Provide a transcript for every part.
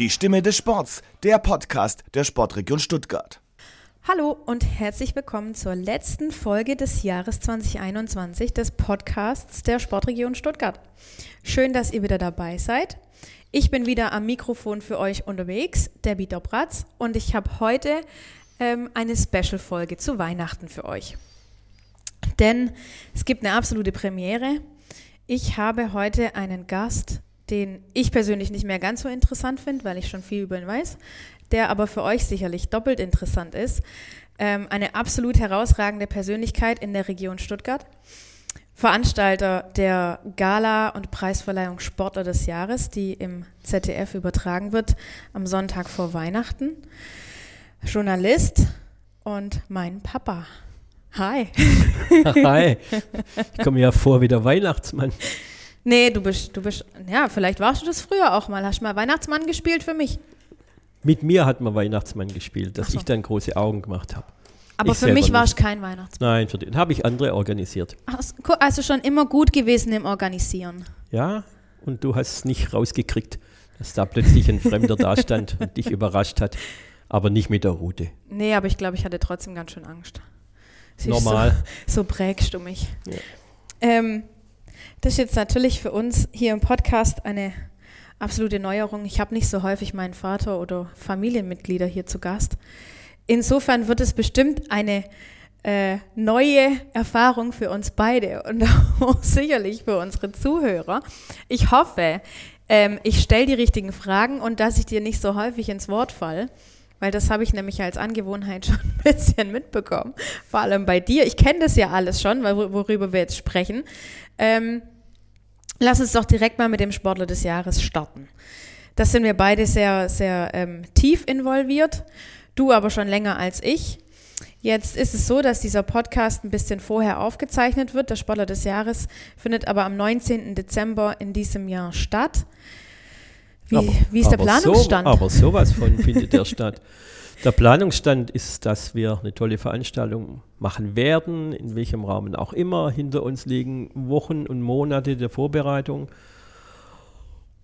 Die Stimme des Sports, der Podcast der Sportregion Stuttgart. Hallo und herzlich willkommen zur letzten Folge des Jahres 2021 des Podcasts der Sportregion Stuttgart. Schön, dass ihr wieder dabei seid. Ich bin wieder am Mikrofon für euch unterwegs, Debbie Dobratz, und ich habe heute ähm, eine Special-Folge zu Weihnachten für euch. Denn es gibt eine absolute Premiere. Ich habe heute einen Gast, den ich persönlich nicht mehr ganz so interessant finde, weil ich schon viel über ihn weiß, der aber für euch sicherlich doppelt interessant ist. Ähm, eine absolut herausragende Persönlichkeit in der Region Stuttgart. Veranstalter der Gala und Preisverleihung Sportler des Jahres, die im ZDF übertragen wird am Sonntag vor Weihnachten. Journalist und mein Papa. Hi. Hi. Ich komme ja vor wie der Weihnachtsmann. Nee, du bist, du bist, ja, vielleicht warst du das früher auch mal. Hast du mal Weihnachtsmann gespielt für mich? Mit mir hat man Weihnachtsmann gespielt, dass so. ich dann große Augen gemacht habe. Aber ich für mich warst du kein Weihnachtsmann. Nein, für den habe ich andere organisiert. Also schon immer gut gewesen im Organisieren. Ja, und du hast es nicht rausgekriegt, dass da plötzlich ein Fremder da stand und dich überrascht hat. Aber nicht mit der Route. Nee, aber ich glaube, ich hatte trotzdem ganz schön Angst. Normal. So, so, prägst du mich. Ja. Ähm, das ist jetzt natürlich für uns hier im Podcast eine absolute Neuerung. Ich habe nicht so häufig meinen Vater oder Familienmitglieder hier zu Gast. Insofern wird es bestimmt eine äh, neue Erfahrung für uns beide und auch sicherlich für unsere Zuhörer. Ich hoffe, ähm, ich stelle die richtigen Fragen und dass ich dir nicht so häufig ins Wort fall, weil das habe ich nämlich als Angewohnheit schon ein bisschen mitbekommen. Vor allem bei dir. Ich kenne das ja alles schon, worüber wir jetzt sprechen. Ähm, lass uns doch direkt mal mit dem Sportler des Jahres starten. Das sind wir beide sehr, sehr ähm, tief involviert. Du aber schon länger als ich. Jetzt ist es so, dass dieser Podcast ein bisschen vorher aufgezeichnet wird. Der Sportler des Jahres findet aber am 19. Dezember in diesem Jahr statt. Wie, aber, wie ist der Planungsstand? So, aber sowas von findet der statt. Der Planungsstand ist, dass wir eine tolle Veranstaltung machen werden, in welchem Rahmen auch immer. Hinter uns liegen Wochen und Monate der Vorbereitung.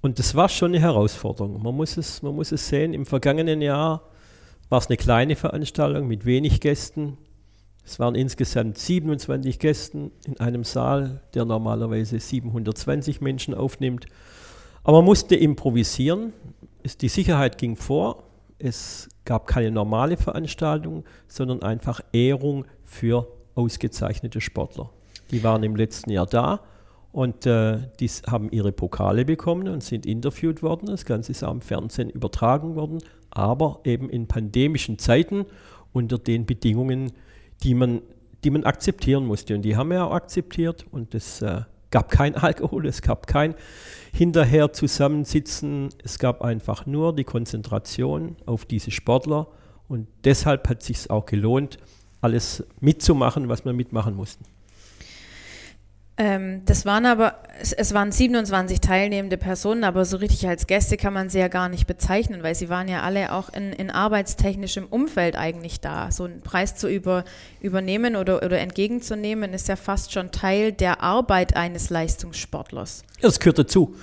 Und das war schon eine Herausforderung. Man muss es, man muss es sehen. Im vergangenen Jahr war es eine kleine Veranstaltung mit wenig Gästen. Es waren insgesamt 27 Gäste in einem Saal, der normalerweise 720 Menschen aufnimmt. Aber man musste improvisieren. die Sicherheit ging vor. Es gab keine normale Veranstaltung, sondern einfach Ehrung für ausgezeichnete Sportler. Die waren im letzten Jahr da und äh, die haben ihre Pokale bekommen und sind interviewt worden. Das Ganze ist im Fernsehen übertragen worden, aber eben in pandemischen Zeiten unter den Bedingungen, die man, die man akzeptieren musste. Und die haben wir auch akzeptiert und das äh, gab kein Alkohol, es gab kein hinterher zusammensitzen, es gab einfach nur die Konzentration auf diese Sportler und deshalb hat es sich auch gelohnt, alles mitzumachen, was wir mitmachen mussten. Ähm, das waren aber, es, es, waren 27 teilnehmende Personen, aber so richtig als Gäste kann man sie ja gar nicht bezeichnen, weil sie waren ja alle auch in, in arbeitstechnischem Umfeld eigentlich da. So einen Preis zu über, übernehmen oder, oder entgegenzunehmen, ist ja fast schon Teil der Arbeit eines Leistungssportlers. Das gehört dazu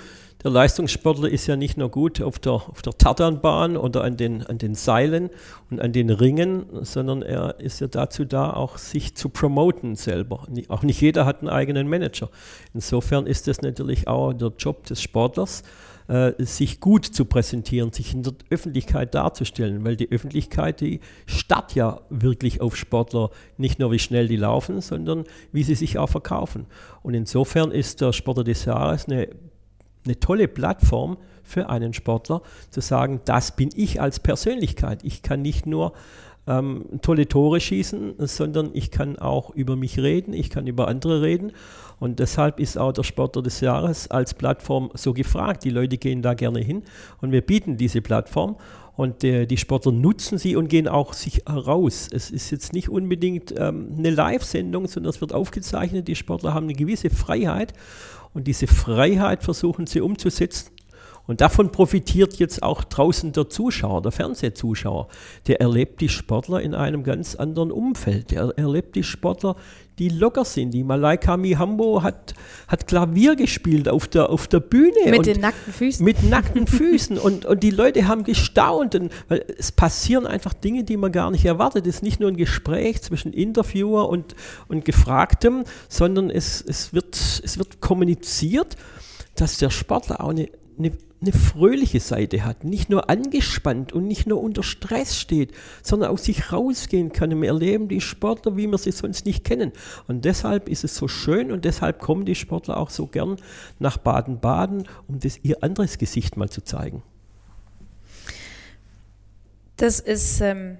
der Leistungssportler ist ja nicht nur gut auf der, auf der Tartanbahn oder an den, an den Seilen und an den Ringen, sondern er ist ja dazu da, auch sich zu promoten selber. Auch nicht jeder hat einen eigenen Manager. Insofern ist es natürlich auch der Job des Sportlers, äh, sich gut zu präsentieren, sich in der Öffentlichkeit darzustellen, weil die Öffentlichkeit, die starrt ja wirklich auf Sportler, nicht nur wie schnell die laufen, sondern wie sie sich auch verkaufen. Und insofern ist der Sportler des Jahres eine eine tolle Plattform für einen Sportler, zu sagen, das bin ich als Persönlichkeit. Ich kann nicht nur ähm, tolle Tore schießen, sondern ich kann auch über mich reden, ich kann über andere reden. Und deshalb ist auch der Sportler des Jahres als Plattform so gefragt. Die Leute gehen da gerne hin und wir bieten diese Plattform. Und äh, die Sportler nutzen sie und gehen auch sich heraus. Es ist jetzt nicht unbedingt ähm, eine Live-Sendung, sondern es wird aufgezeichnet. Die Sportler haben eine gewisse Freiheit und diese Freiheit versuchen sie umzusetzen. Und davon profitiert jetzt auch draußen der Zuschauer, der Fernsehzuschauer. Der erlebt die Sportler in einem ganz anderen Umfeld. Der erlebt die Sportler, die locker sind. Die Malaika Mihambo hat, hat Klavier gespielt auf der, auf der Bühne. Mit den nackten Füßen. Mit nackten Füßen. und, und die Leute haben gestaunt, und, weil es passieren einfach Dinge, die man gar nicht erwartet. Es ist nicht nur ein Gespräch zwischen Interviewer und, und Gefragtem, sondern es, es, wird, es wird kommuniziert, dass der Sportler auch eine, eine eine fröhliche Seite hat, nicht nur angespannt und nicht nur unter Stress steht, sondern aus sich rausgehen kann. Und wir erleben die Sportler, wie wir sie sonst nicht kennen. Und deshalb ist es so schön und deshalb kommen die Sportler auch so gern nach Baden-Baden, um das ihr anderes Gesicht mal zu zeigen. Das ist ähm,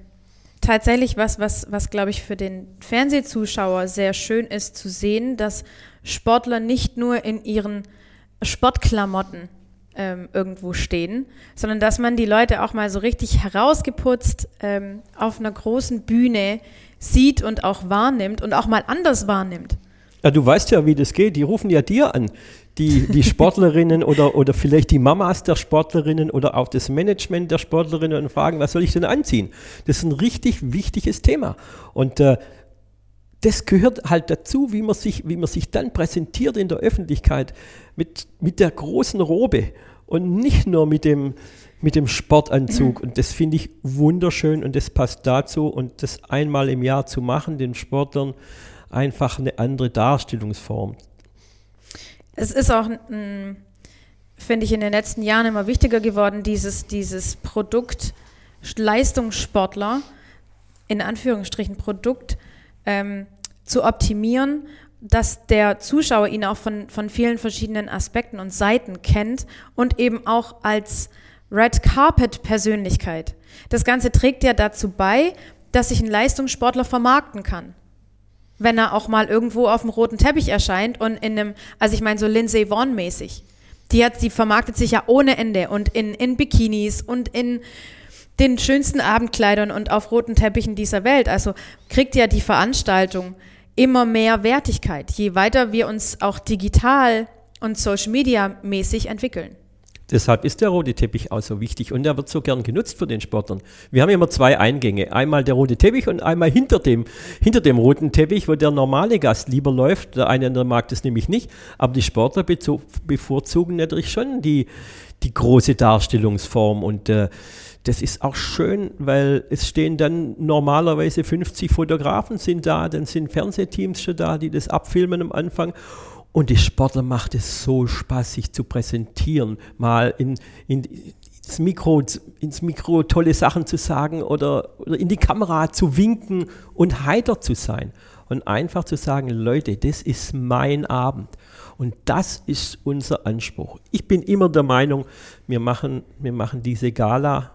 tatsächlich was, was, was glaube ich für den Fernsehzuschauer sehr schön ist zu sehen, dass Sportler nicht nur in ihren Sportklamotten ähm, irgendwo stehen, sondern dass man die Leute auch mal so richtig herausgeputzt ähm, auf einer großen Bühne sieht und auch wahrnimmt und auch mal anders wahrnimmt. Ja, du weißt ja, wie das geht. Die rufen ja dir an, die, die Sportlerinnen oder, oder vielleicht die Mamas der Sportlerinnen oder auch das Management der Sportlerinnen und fragen, was soll ich denn anziehen? Das ist ein richtig wichtiges Thema. Und äh, das gehört halt dazu, wie man sich, wie man sich dann präsentiert in der Öffentlichkeit mit, mit der großen Robe und nicht nur mit dem, mit dem Sportanzug. Und das finde ich wunderschön und das passt dazu. Und das einmal im Jahr zu machen, den Sportlern einfach eine andere Darstellungsform. Es ist auch, finde ich, in den letzten Jahren immer wichtiger geworden, dieses, dieses Produkt Leistungssportler, in Anführungsstrichen Produkt, ähm, zu optimieren, dass der Zuschauer ihn auch von, von vielen verschiedenen Aspekten und Seiten kennt und eben auch als Red Carpet Persönlichkeit. Das Ganze trägt ja dazu bei, dass sich ein Leistungssportler vermarkten kann. Wenn er auch mal irgendwo auf dem roten Teppich erscheint und in einem, also ich meine so Lindsay Vaughn mäßig. Die hat, die vermarktet sich ja ohne Ende und in, in Bikinis und in den schönsten Abendkleidern und auf roten Teppichen dieser Welt. Also kriegt ja die Veranstaltung immer mehr Wertigkeit, je weiter wir uns auch digital und Social Media mäßig entwickeln. Deshalb ist der rote Teppich auch so wichtig und er wird so gern genutzt für den Sportlern. Wir haben immer zwei Eingänge. Einmal der rote Teppich und einmal hinter dem, hinter dem roten Teppich, wo der normale Gast lieber läuft. Der eine andere mag das nämlich nicht. Aber die Sportler bevorzugen natürlich schon die, die große Darstellungsform und äh, das ist auch schön, weil es stehen dann normalerweise 50 Fotografen sind da, dann sind Fernsehteams schon da, die das abfilmen am Anfang. Und die Sportler macht es so Spaß, sich zu präsentieren, mal in, in, ins, Mikro, ins Mikro tolle Sachen zu sagen oder, oder in die Kamera zu winken und heiter zu sein. Und einfach zu sagen, Leute, das ist mein Abend. Und das ist unser Anspruch. Ich bin immer der Meinung, wir machen, wir machen diese Gala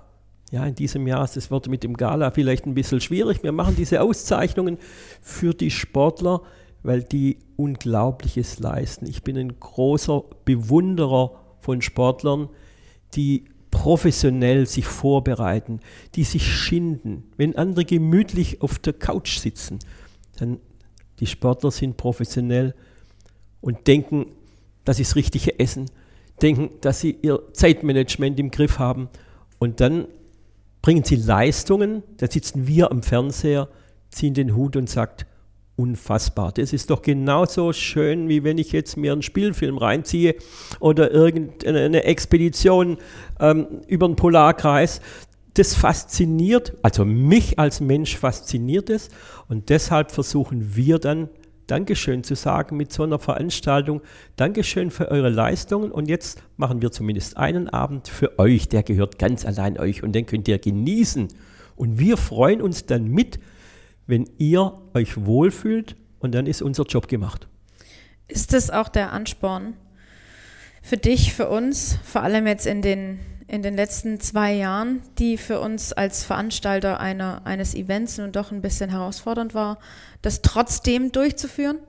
ja, in diesem Jahr ist das Wort mit dem Gala vielleicht ein bisschen schwierig. Wir machen diese Auszeichnungen für die Sportler, weil die Unglaubliches leisten. Ich bin ein großer Bewunderer von Sportlern, die professionell sich vorbereiten, die sich schinden. Wenn andere gemütlich auf der Couch sitzen, dann die Sportler sind professionell und denken, dass sie das richtige Essen, denken, dass sie ihr Zeitmanagement im Griff haben und dann bringen sie Leistungen, da sitzen wir am Fernseher, ziehen den Hut und sagt, unfassbar. Das ist doch genauso schön, wie wenn ich jetzt mir einen Spielfilm reinziehe oder irgendeine Expedition ähm, über den Polarkreis. Das fasziniert, also mich als Mensch fasziniert es und deshalb versuchen wir dann Dankeschön zu sagen mit so einer Veranstaltung. Dankeschön für eure Leistungen und jetzt machen wir zumindest einen Abend für euch, der gehört ganz allein euch und den könnt ihr genießen. Und wir freuen uns dann mit, wenn ihr euch wohlfühlt und dann ist unser Job gemacht. Ist das auch der Ansporn für dich, für uns, vor allem jetzt in den in den letzten zwei Jahren, die für uns als Veranstalter einer, eines Events nun doch ein bisschen herausfordernd war, das trotzdem durchzuführen?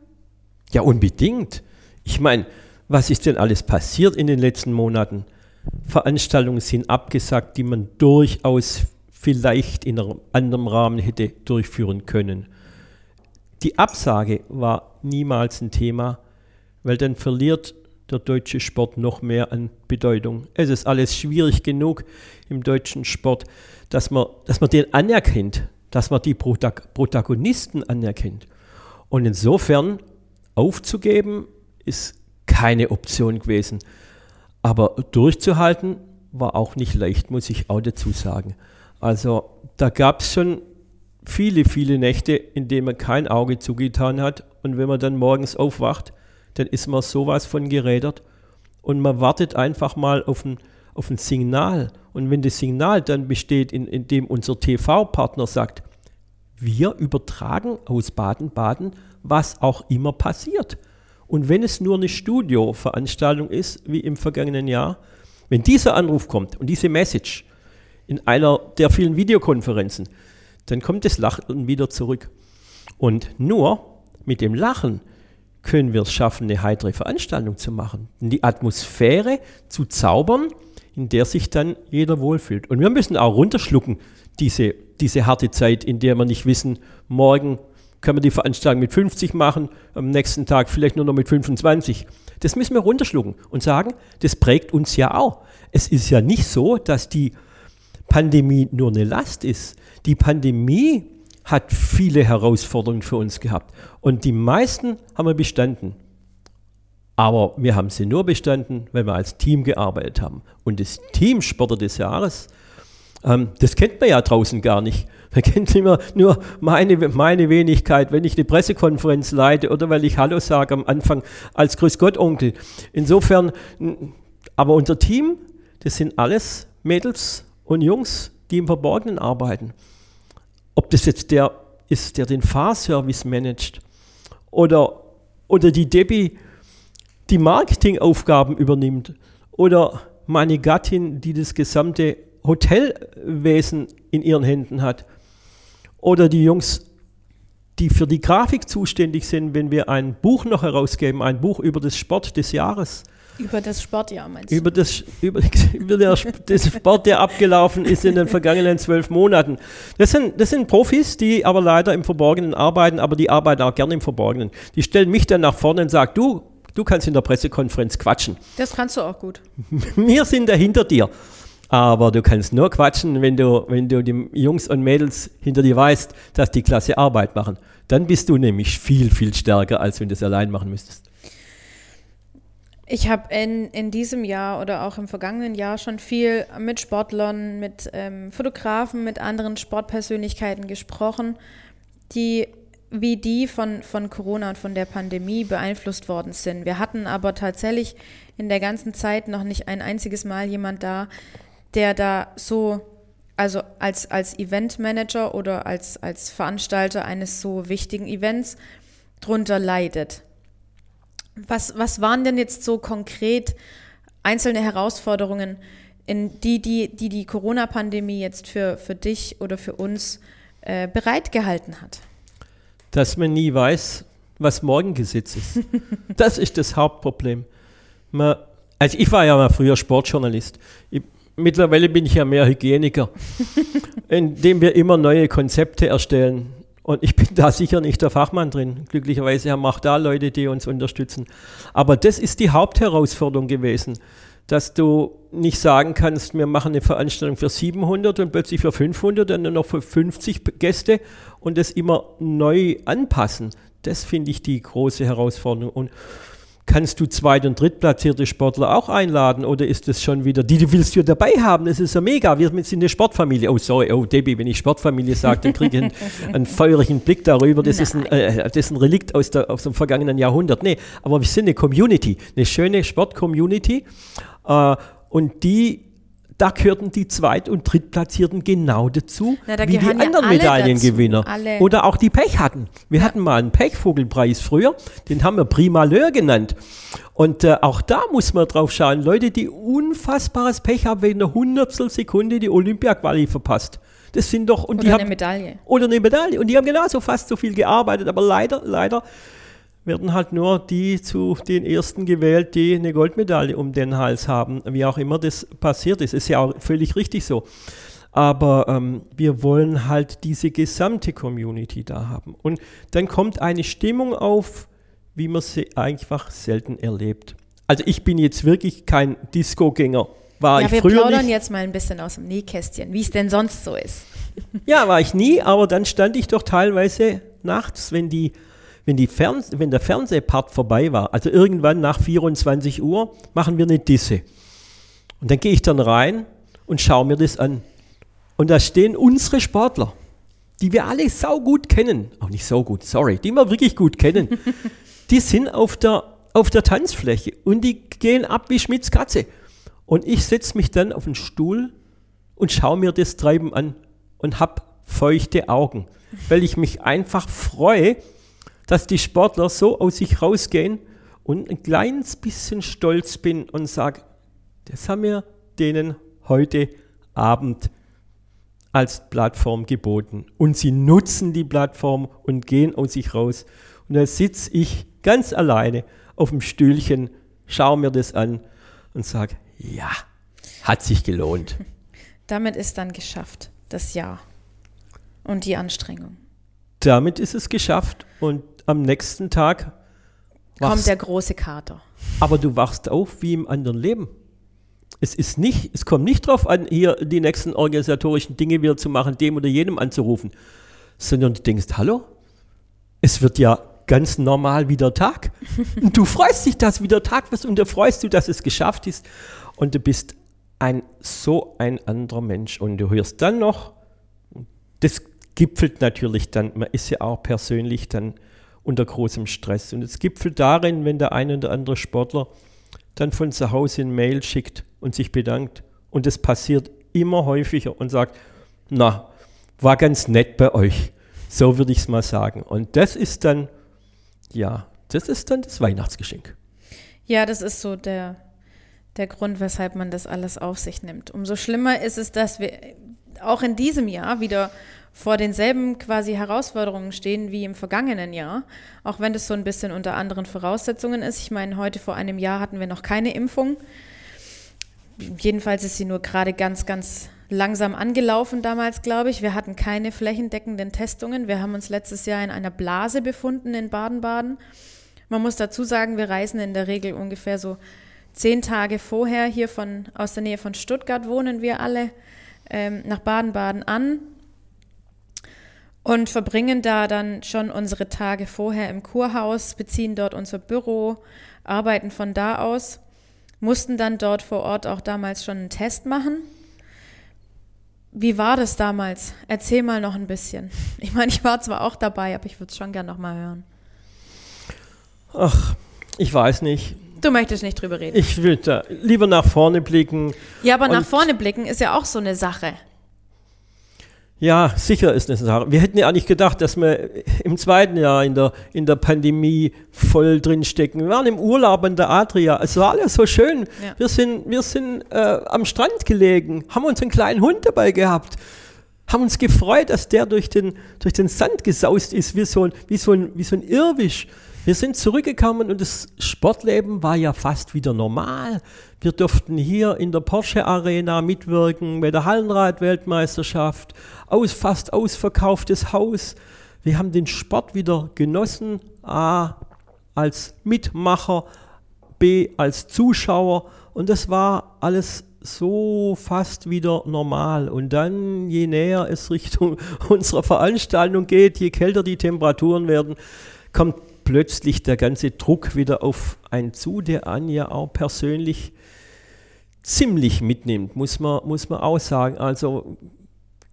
Ja, unbedingt. Ich meine, was ist denn alles passiert in den letzten Monaten? Veranstaltungen sind abgesagt, die man durchaus vielleicht in einem anderen Rahmen hätte durchführen können. Die Absage war niemals ein Thema, weil dann verliert der deutsche Sport noch mehr an Bedeutung. Es ist alles schwierig genug im deutschen Sport, dass man, dass man den anerkennt, dass man die Protagonisten anerkennt. Und insofern aufzugeben ist keine Option gewesen. Aber durchzuhalten war auch nicht leicht, muss ich auch dazu sagen. Also da gab es schon viele, viele Nächte, in denen man kein Auge zugetan hat. Und wenn man dann morgens aufwacht, dann ist man sowas von gerädert. Und man wartet einfach mal auf ein, auf ein Signal. Und wenn das Signal dann besteht, in, in unser TV-Partner sagt, wir übertragen aus Baden-Baden, was auch immer passiert. Und wenn es nur eine Studioveranstaltung ist, wie im vergangenen Jahr, wenn dieser Anruf kommt und diese Message in einer der vielen Videokonferenzen, dann kommt das Lachen wieder zurück. Und nur mit dem Lachen können wir es schaffen, eine heitere Veranstaltung zu machen, die Atmosphäre zu zaubern, in der sich dann jeder wohlfühlt. Und wir müssen auch runterschlucken, diese, diese harte Zeit, in der wir nicht wissen, morgen können wir die Veranstaltung mit 50 machen, am nächsten Tag vielleicht nur noch mit 25. Das müssen wir runterschlucken und sagen, das prägt uns ja auch. Es ist ja nicht so, dass die Pandemie nur eine Last ist. Die Pandemie hat viele Herausforderungen für uns gehabt. Und die meisten haben wir bestanden. Aber wir haben sie nur bestanden, weil wir als Team gearbeitet haben. Und das Teamsportler des Jahres, ähm, das kennt man ja draußen gar nicht. Man kennt immer nur meine, meine Wenigkeit, wenn ich eine Pressekonferenz leite oder weil ich Hallo sage am Anfang als Grüß Gott Onkel. Insofern, aber unser Team, das sind alles Mädels und Jungs, die im Verborgenen arbeiten. Ob das jetzt der ist, der den Fahrservice managt oder, oder die Debbie, die Marketingaufgaben übernimmt oder meine Gattin, die das gesamte Hotelwesen in ihren Händen hat oder die Jungs, die für die Grafik zuständig sind, wenn wir ein Buch noch herausgeben, ein Buch über das Sport des Jahres. Über das Sportjahr meinst du? Über das, über, über das Sport, der abgelaufen ist in den vergangenen zwölf Monaten. Das sind, das sind Profis, die aber leider im Verborgenen arbeiten, aber die arbeiten auch gerne im Verborgenen. Die stellen mich dann nach vorne und sagen, du, du kannst in der Pressekonferenz quatschen. Das kannst du auch gut. Wir sind da hinter dir. Aber du kannst nur quatschen, wenn du, wenn du die Jungs und Mädels hinter dir weißt, dass die klasse Arbeit machen. Dann bist du nämlich viel, viel stärker, als wenn du es allein machen müsstest. Ich habe in, in diesem Jahr oder auch im vergangenen Jahr schon viel mit Sportlern, mit ähm, Fotografen, mit anderen Sportpersönlichkeiten gesprochen, die wie die von, von Corona und von der Pandemie beeinflusst worden sind. Wir hatten aber tatsächlich in der ganzen Zeit noch nicht ein einziges Mal jemand da, der da so, also als, als Eventmanager oder als, als Veranstalter eines so wichtigen Events drunter leidet. Was, was waren denn jetzt so konkret einzelne Herausforderungen, in die die, die, die Corona-Pandemie jetzt für, für dich oder für uns äh, bereitgehalten hat? Dass man nie weiß, was morgen gesetzt ist. das ist das Hauptproblem. Man, also ich war ja mal früher Sportjournalist. Ich, mittlerweile bin ich ja mehr Hygieniker, indem wir immer neue Konzepte erstellen. Und ich bin da sicher nicht der Fachmann drin. Glücklicherweise haben auch da Leute, die uns unterstützen. Aber das ist die Hauptherausforderung gewesen, dass du nicht sagen kannst, wir machen eine Veranstaltung für 700 und plötzlich für 500 und dann noch für 50 Gäste und das immer neu anpassen. Das finde ich die große Herausforderung. Und Kannst du Zweit- und Drittplatzierte Sportler auch einladen oder ist das schon wieder, die du willst du dabei haben? Das ist ja mega. Wir sind eine Sportfamilie. Oh, sorry, oh, Debbie, wenn ich Sportfamilie sage, dann kriege ich einen, einen, feurigen Blick darüber. Das ist, ein, äh, das ist ein Relikt aus, der, aus dem vergangenen Jahrhundert. Nee, aber wir sind eine Community, eine schöne Sport-Community. Äh, und die da gehörten die Zweit- und Drittplatzierten genau dazu, Na, da wie die anderen Medaillengewinner. Alle. Oder auch die Pech hatten. Wir ja. hatten mal einen Pechvogelpreis früher, den haben wir Primaleur genannt. Und äh, auch da muss man drauf schauen. Leute, die unfassbares Pech haben, wegen einer Hundertstel Sekunde die Olympia-Quali verpasst. Das sind doch. Und oder die eine haben, Medaille. Oder eine Medaille. Und die haben genauso fast so viel gearbeitet, aber leider, leider werden halt nur die zu den ersten gewählt, die eine Goldmedaille um den Hals haben, wie auch immer das passiert ist. Ist ja auch völlig richtig so. Aber ähm, wir wollen halt diese gesamte Community da haben. Und dann kommt eine Stimmung auf, wie man sie einfach selten erlebt. Also ich bin jetzt wirklich kein Disco-Gänger. War ja, ich wir früher plaudern nicht. jetzt mal ein bisschen aus dem Nähkästchen, wie es denn sonst so ist. Ja, war ich nie, aber dann stand ich doch teilweise nachts, wenn die wenn, die Fernse wenn der Fernsehpart vorbei war, also irgendwann nach 24 Uhr, machen wir eine Disse. Und dann gehe ich dann rein und schaue mir das an. Und da stehen unsere Sportler, die wir alle saugut kennen, auch nicht so gut, sorry, die wir wirklich gut kennen, die sind auf der, auf der Tanzfläche und die gehen ab wie Schmidts Katze. Und ich setze mich dann auf den Stuhl und schaue mir das Treiben an und habe feuchte Augen, weil ich mich einfach freue, dass die Sportler so aus sich rausgehen und ein kleines bisschen stolz bin und sage, das haben wir denen heute Abend als Plattform geboten. Und sie nutzen die Plattform und gehen aus sich raus. Und da sitze ich ganz alleine auf dem Stühlchen, schaue mir das an und sage, ja, hat sich gelohnt. Damit ist dann geschafft, das Jahr und die Anstrengung. Damit ist es geschafft und am nächsten Tag kommt der große Kater. Aber du wachst auf wie im anderen Leben. Es ist nicht, es kommt nicht darauf an, hier die nächsten organisatorischen Dinge wieder zu machen, dem oder jenem anzurufen, sondern du denkst, hallo, es wird ja ganz normal wieder Tag. Und du freust dich, dass wieder Tag wird und da freust du, dass es geschafft ist. Und du bist ein so ein anderer Mensch. Und du hörst dann noch, das gipfelt natürlich dann, man ist ja auch persönlich dann unter großem Stress. Und es gipfelt darin, wenn der eine oder andere Sportler dann von zu Hause ein Mail schickt und sich bedankt. Und es passiert immer häufiger und sagt, na, war ganz nett bei euch. So würde ich es mal sagen. Und das ist dann, ja, das ist dann das Weihnachtsgeschenk. Ja, das ist so der, der Grund, weshalb man das alles auf sich nimmt. Umso schlimmer ist es, dass wir auch in diesem Jahr wieder vor denselben quasi Herausforderungen stehen wie im vergangenen Jahr, auch wenn das so ein bisschen unter anderen Voraussetzungen ist. Ich meine, heute vor einem Jahr hatten wir noch keine Impfung. Jedenfalls ist sie nur gerade ganz, ganz langsam angelaufen damals, glaube ich. Wir hatten keine flächendeckenden Testungen. Wir haben uns letztes Jahr in einer Blase befunden in Baden-Baden. Man muss dazu sagen, wir reisen in der Regel ungefähr so zehn Tage vorher hier von aus der Nähe von Stuttgart wohnen wir alle ähm, nach Baden-Baden an und verbringen da dann schon unsere Tage vorher im Kurhaus, beziehen dort unser Büro, arbeiten von da aus, mussten dann dort vor Ort auch damals schon einen Test machen. Wie war das damals? Erzähl mal noch ein bisschen. Ich meine, ich war zwar auch dabei, aber ich würde es schon gern noch mal hören. Ach, ich weiß nicht. Du möchtest nicht drüber reden. Ich will da lieber nach vorne blicken. Ja, aber nach vorne blicken ist ja auch so eine Sache. Ja, sicher ist eine Sache. Wir hätten ja eigentlich gedacht, dass wir im zweiten Jahr in der, in der Pandemie voll drin stecken. Wir waren im Urlaub an der Adria. Es war alles so schön. Ja. Wir sind, wir sind äh, am Strand gelegen, haben uns einen kleinen Hund dabei gehabt, haben uns gefreut, dass der durch den, durch den Sand gesaust ist, wie so, ein, wie, so ein, wie so ein Irrwisch. Wir sind zurückgekommen und das Sportleben war ja fast wieder normal. Wir durften hier in der Porsche Arena mitwirken bei der Hallenrad-Weltmeisterschaft. Aus, fast ausverkauftes Haus. Wir haben den Sport wieder genossen. A, als Mitmacher, B, als Zuschauer. Und das war alles so fast wieder normal. Und dann, je näher es Richtung unserer Veranstaltung geht, je kälter die Temperaturen werden, kommt plötzlich der ganze Druck wieder auf einen zu, der einen ja auch persönlich ziemlich mitnimmt, muss man, muss man auch sagen. Also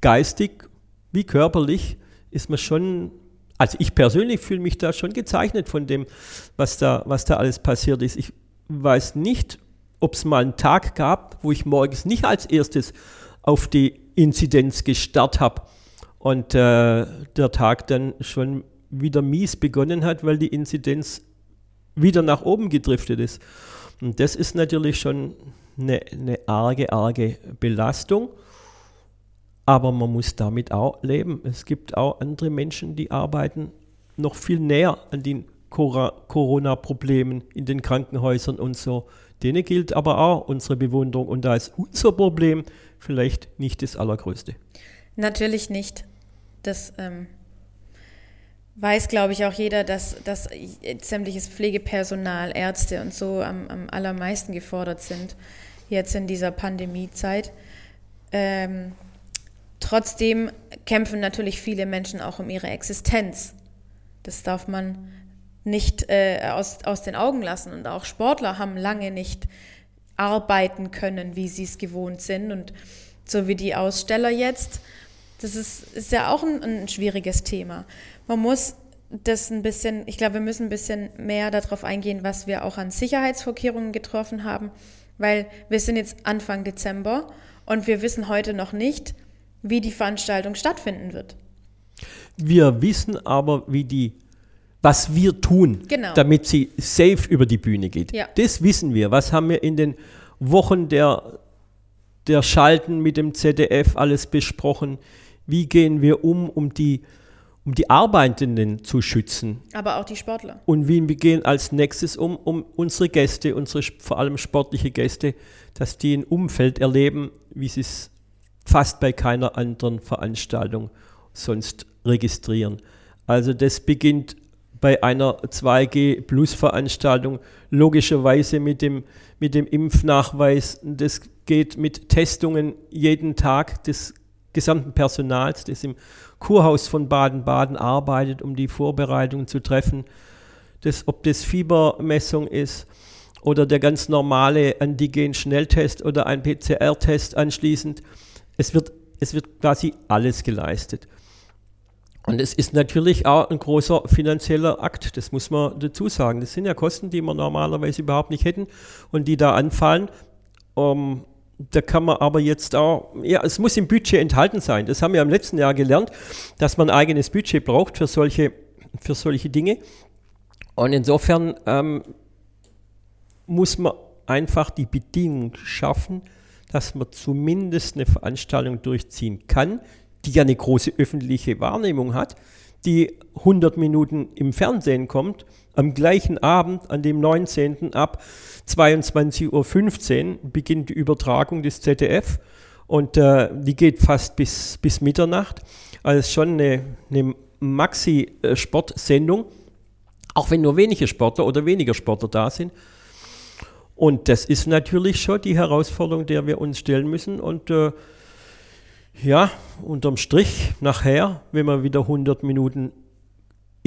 geistig wie körperlich ist man schon, also ich persönlich fühle mich da schon gezeichnet von dem, was da, was da alles passiert ist. Ich weiß nicht, ob es mal einen Tag gab, wo ich morgens nicht als erstes auf die Inzidenz gestarrt habe und äh, der Tag dann schon wieder mies begonnen hat, weil die Inzidenz wieder nach oben gedriftet ist. Und das ist natürlich schon eine, eine arge, arge Belastung. Aber man muss damit auch leben. Es gibt auch andere Menschen, die arbeiten noch viel näher an den Corona-Problemen in den Krankenhäusern und so. Denen gilt aber auch unsere Bewunderung. Und da ist unser Problem vielleicht nicht das allergrößte. Natürlich nicht. Das ähm, weiß, glaube ich, auch jeder, dass, dass sämtliches Pflegepersonal, Ärzte und so am, am allermeisten gefordert sind, jetzt in dieser Pandemiezeit. Ähm, trotzdem kämpfen natürlich viele Menschen auch um ihre Existenz. Das darf man nicht äh, aus, aus den Augen lassen. Und auch Sportler haben lange nicht arbeiten können, wie sie es gewohnt sind. Und so wie die Aussteller jetzt, das ist, ist ja auch ein, ein schwieriges Thema. Man muss das ein bisschen, ich glaube, wir müssen ein bisschen mehr darauf eingehen, was wir auch an Sicherheitsvorkehrungen getroffen haben, weil wir sind jetzt Anfang Dezember und wir wissen heute noch nicht, wie die Veranstaltung stattfinden wird. Wir wissen aber, wie die, was wir tun, Genau. damit sie safe über die Bühne geht. Ja. Das wissen wir. Was haben wir in den Wochen der, der Schalten mit dem ZDF alles besprochen? Wie gehen wir um, um die, um die Arbeitenden zu schützen? Aber auch die Sportler. Und wie wir gehen als nächstes um, um unsere Gäste, unsere vor allem sportliche Gäste, dass die ein Umfeld erleben, wie sie es fast bei keiner anderen Veranstaltung sonst registrieren. Also das beginnt bei einer 2G-Plus-Veranstaltung logischerweise mit dem, mit dem Impfnachweis. Das geht mit Testungen jeden Tag des gesamten Personals, das im Kurhaus von Baden-Baden arbeitet, um die Vorbereitungen zu treffen. Das, ob das Fiebermessung ist oder der ganz normale Antigen-Schnelltest oder ein PCR-Test anschließend. Es wird, es wird quasi alles geleistet. Und es ist natürlich auch ein großer finanzieller Akt, das muss man dazu sagen. Das sind ja Kosten, die wir normalerweise überhaupt nicht hätten und die da anfallen. Ähm, da kann man aber jetzt auch, ja, es muss im Budget enthalten sein. Das haben wir im letzten Jahr gelernt, dass man ein eigenes Budget braucht für solche, für solche Dinge. Und insofern ähm, muss man einfach die Bedingungen schaffen, dass man zumindest eine Veranstaltung durchziehen kann, die ja eine große öffentliche Wahrnehmung hat, die 100 Minuten im Fernsehen kommt, am gleichen Abend, an dem 19. ab 22.15 Uhr beginnt die Übertragung des ZDF und äh, die geht fast bis, bis Mitternacht. Also schon eine, eine Maxi-Sportsendung, auch wenn nur wenige Sportler oder weniger Sportler da sind. Und das ist natürlich schon die Herausforderung, der wir uns stellen müssen. Und äh, ja, unterm Strich nachher, wenn wir wieder 100 Minuten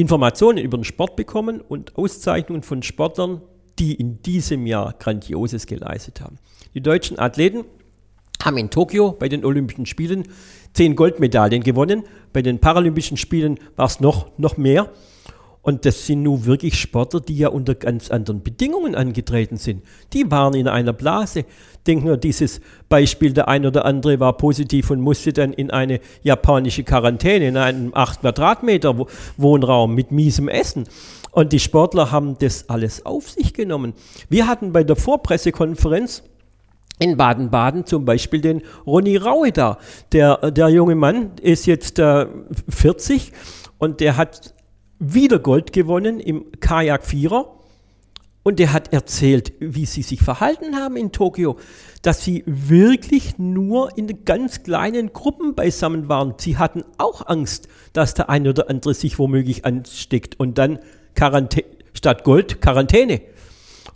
Informationen über den Sport bekommen und Auszeichnungen von Sportlern, die in diesem Jahr Grandioses geleistet haben. Die deutschen Athleten haben in Tokio bei den Olympischen Spielen zehn Goldmedaillen gewonnen. Bei den Paralympischen Spielen war es noch, noch mehr. Und das sind nun wirklich Sportler, die ja unter ganz anderen Bedingungen angetreten sind. Die waren in einer Blase. Denken wir, dieses Beispiel, der ein oder andere war positiv und musste dann in eine japanische Quarantäne, in einem 8 Quadratmeter Wo- Wohnraum mit miesem Essen. Und die Sportler haben das alles auf sich genommen. Wir hatten bei der Vorpressekonferenz in Baden-Baden zum Beispiel den Ronny Raue da. Der, der junge Mann ist jetzt äh, 40 und der hat wieder Gold gewonnen im Kajak-Vierer. Und der hat erzählt, wie sie sich verhalten haben in Tokio, dass sie wirklich nur in ganz kleinen Gruppen beisammen waren. Sie hatten auch Angst, dass der eine oder andere sich womöglich ansteckt und dann Quarantä statt Gold Quarantäne.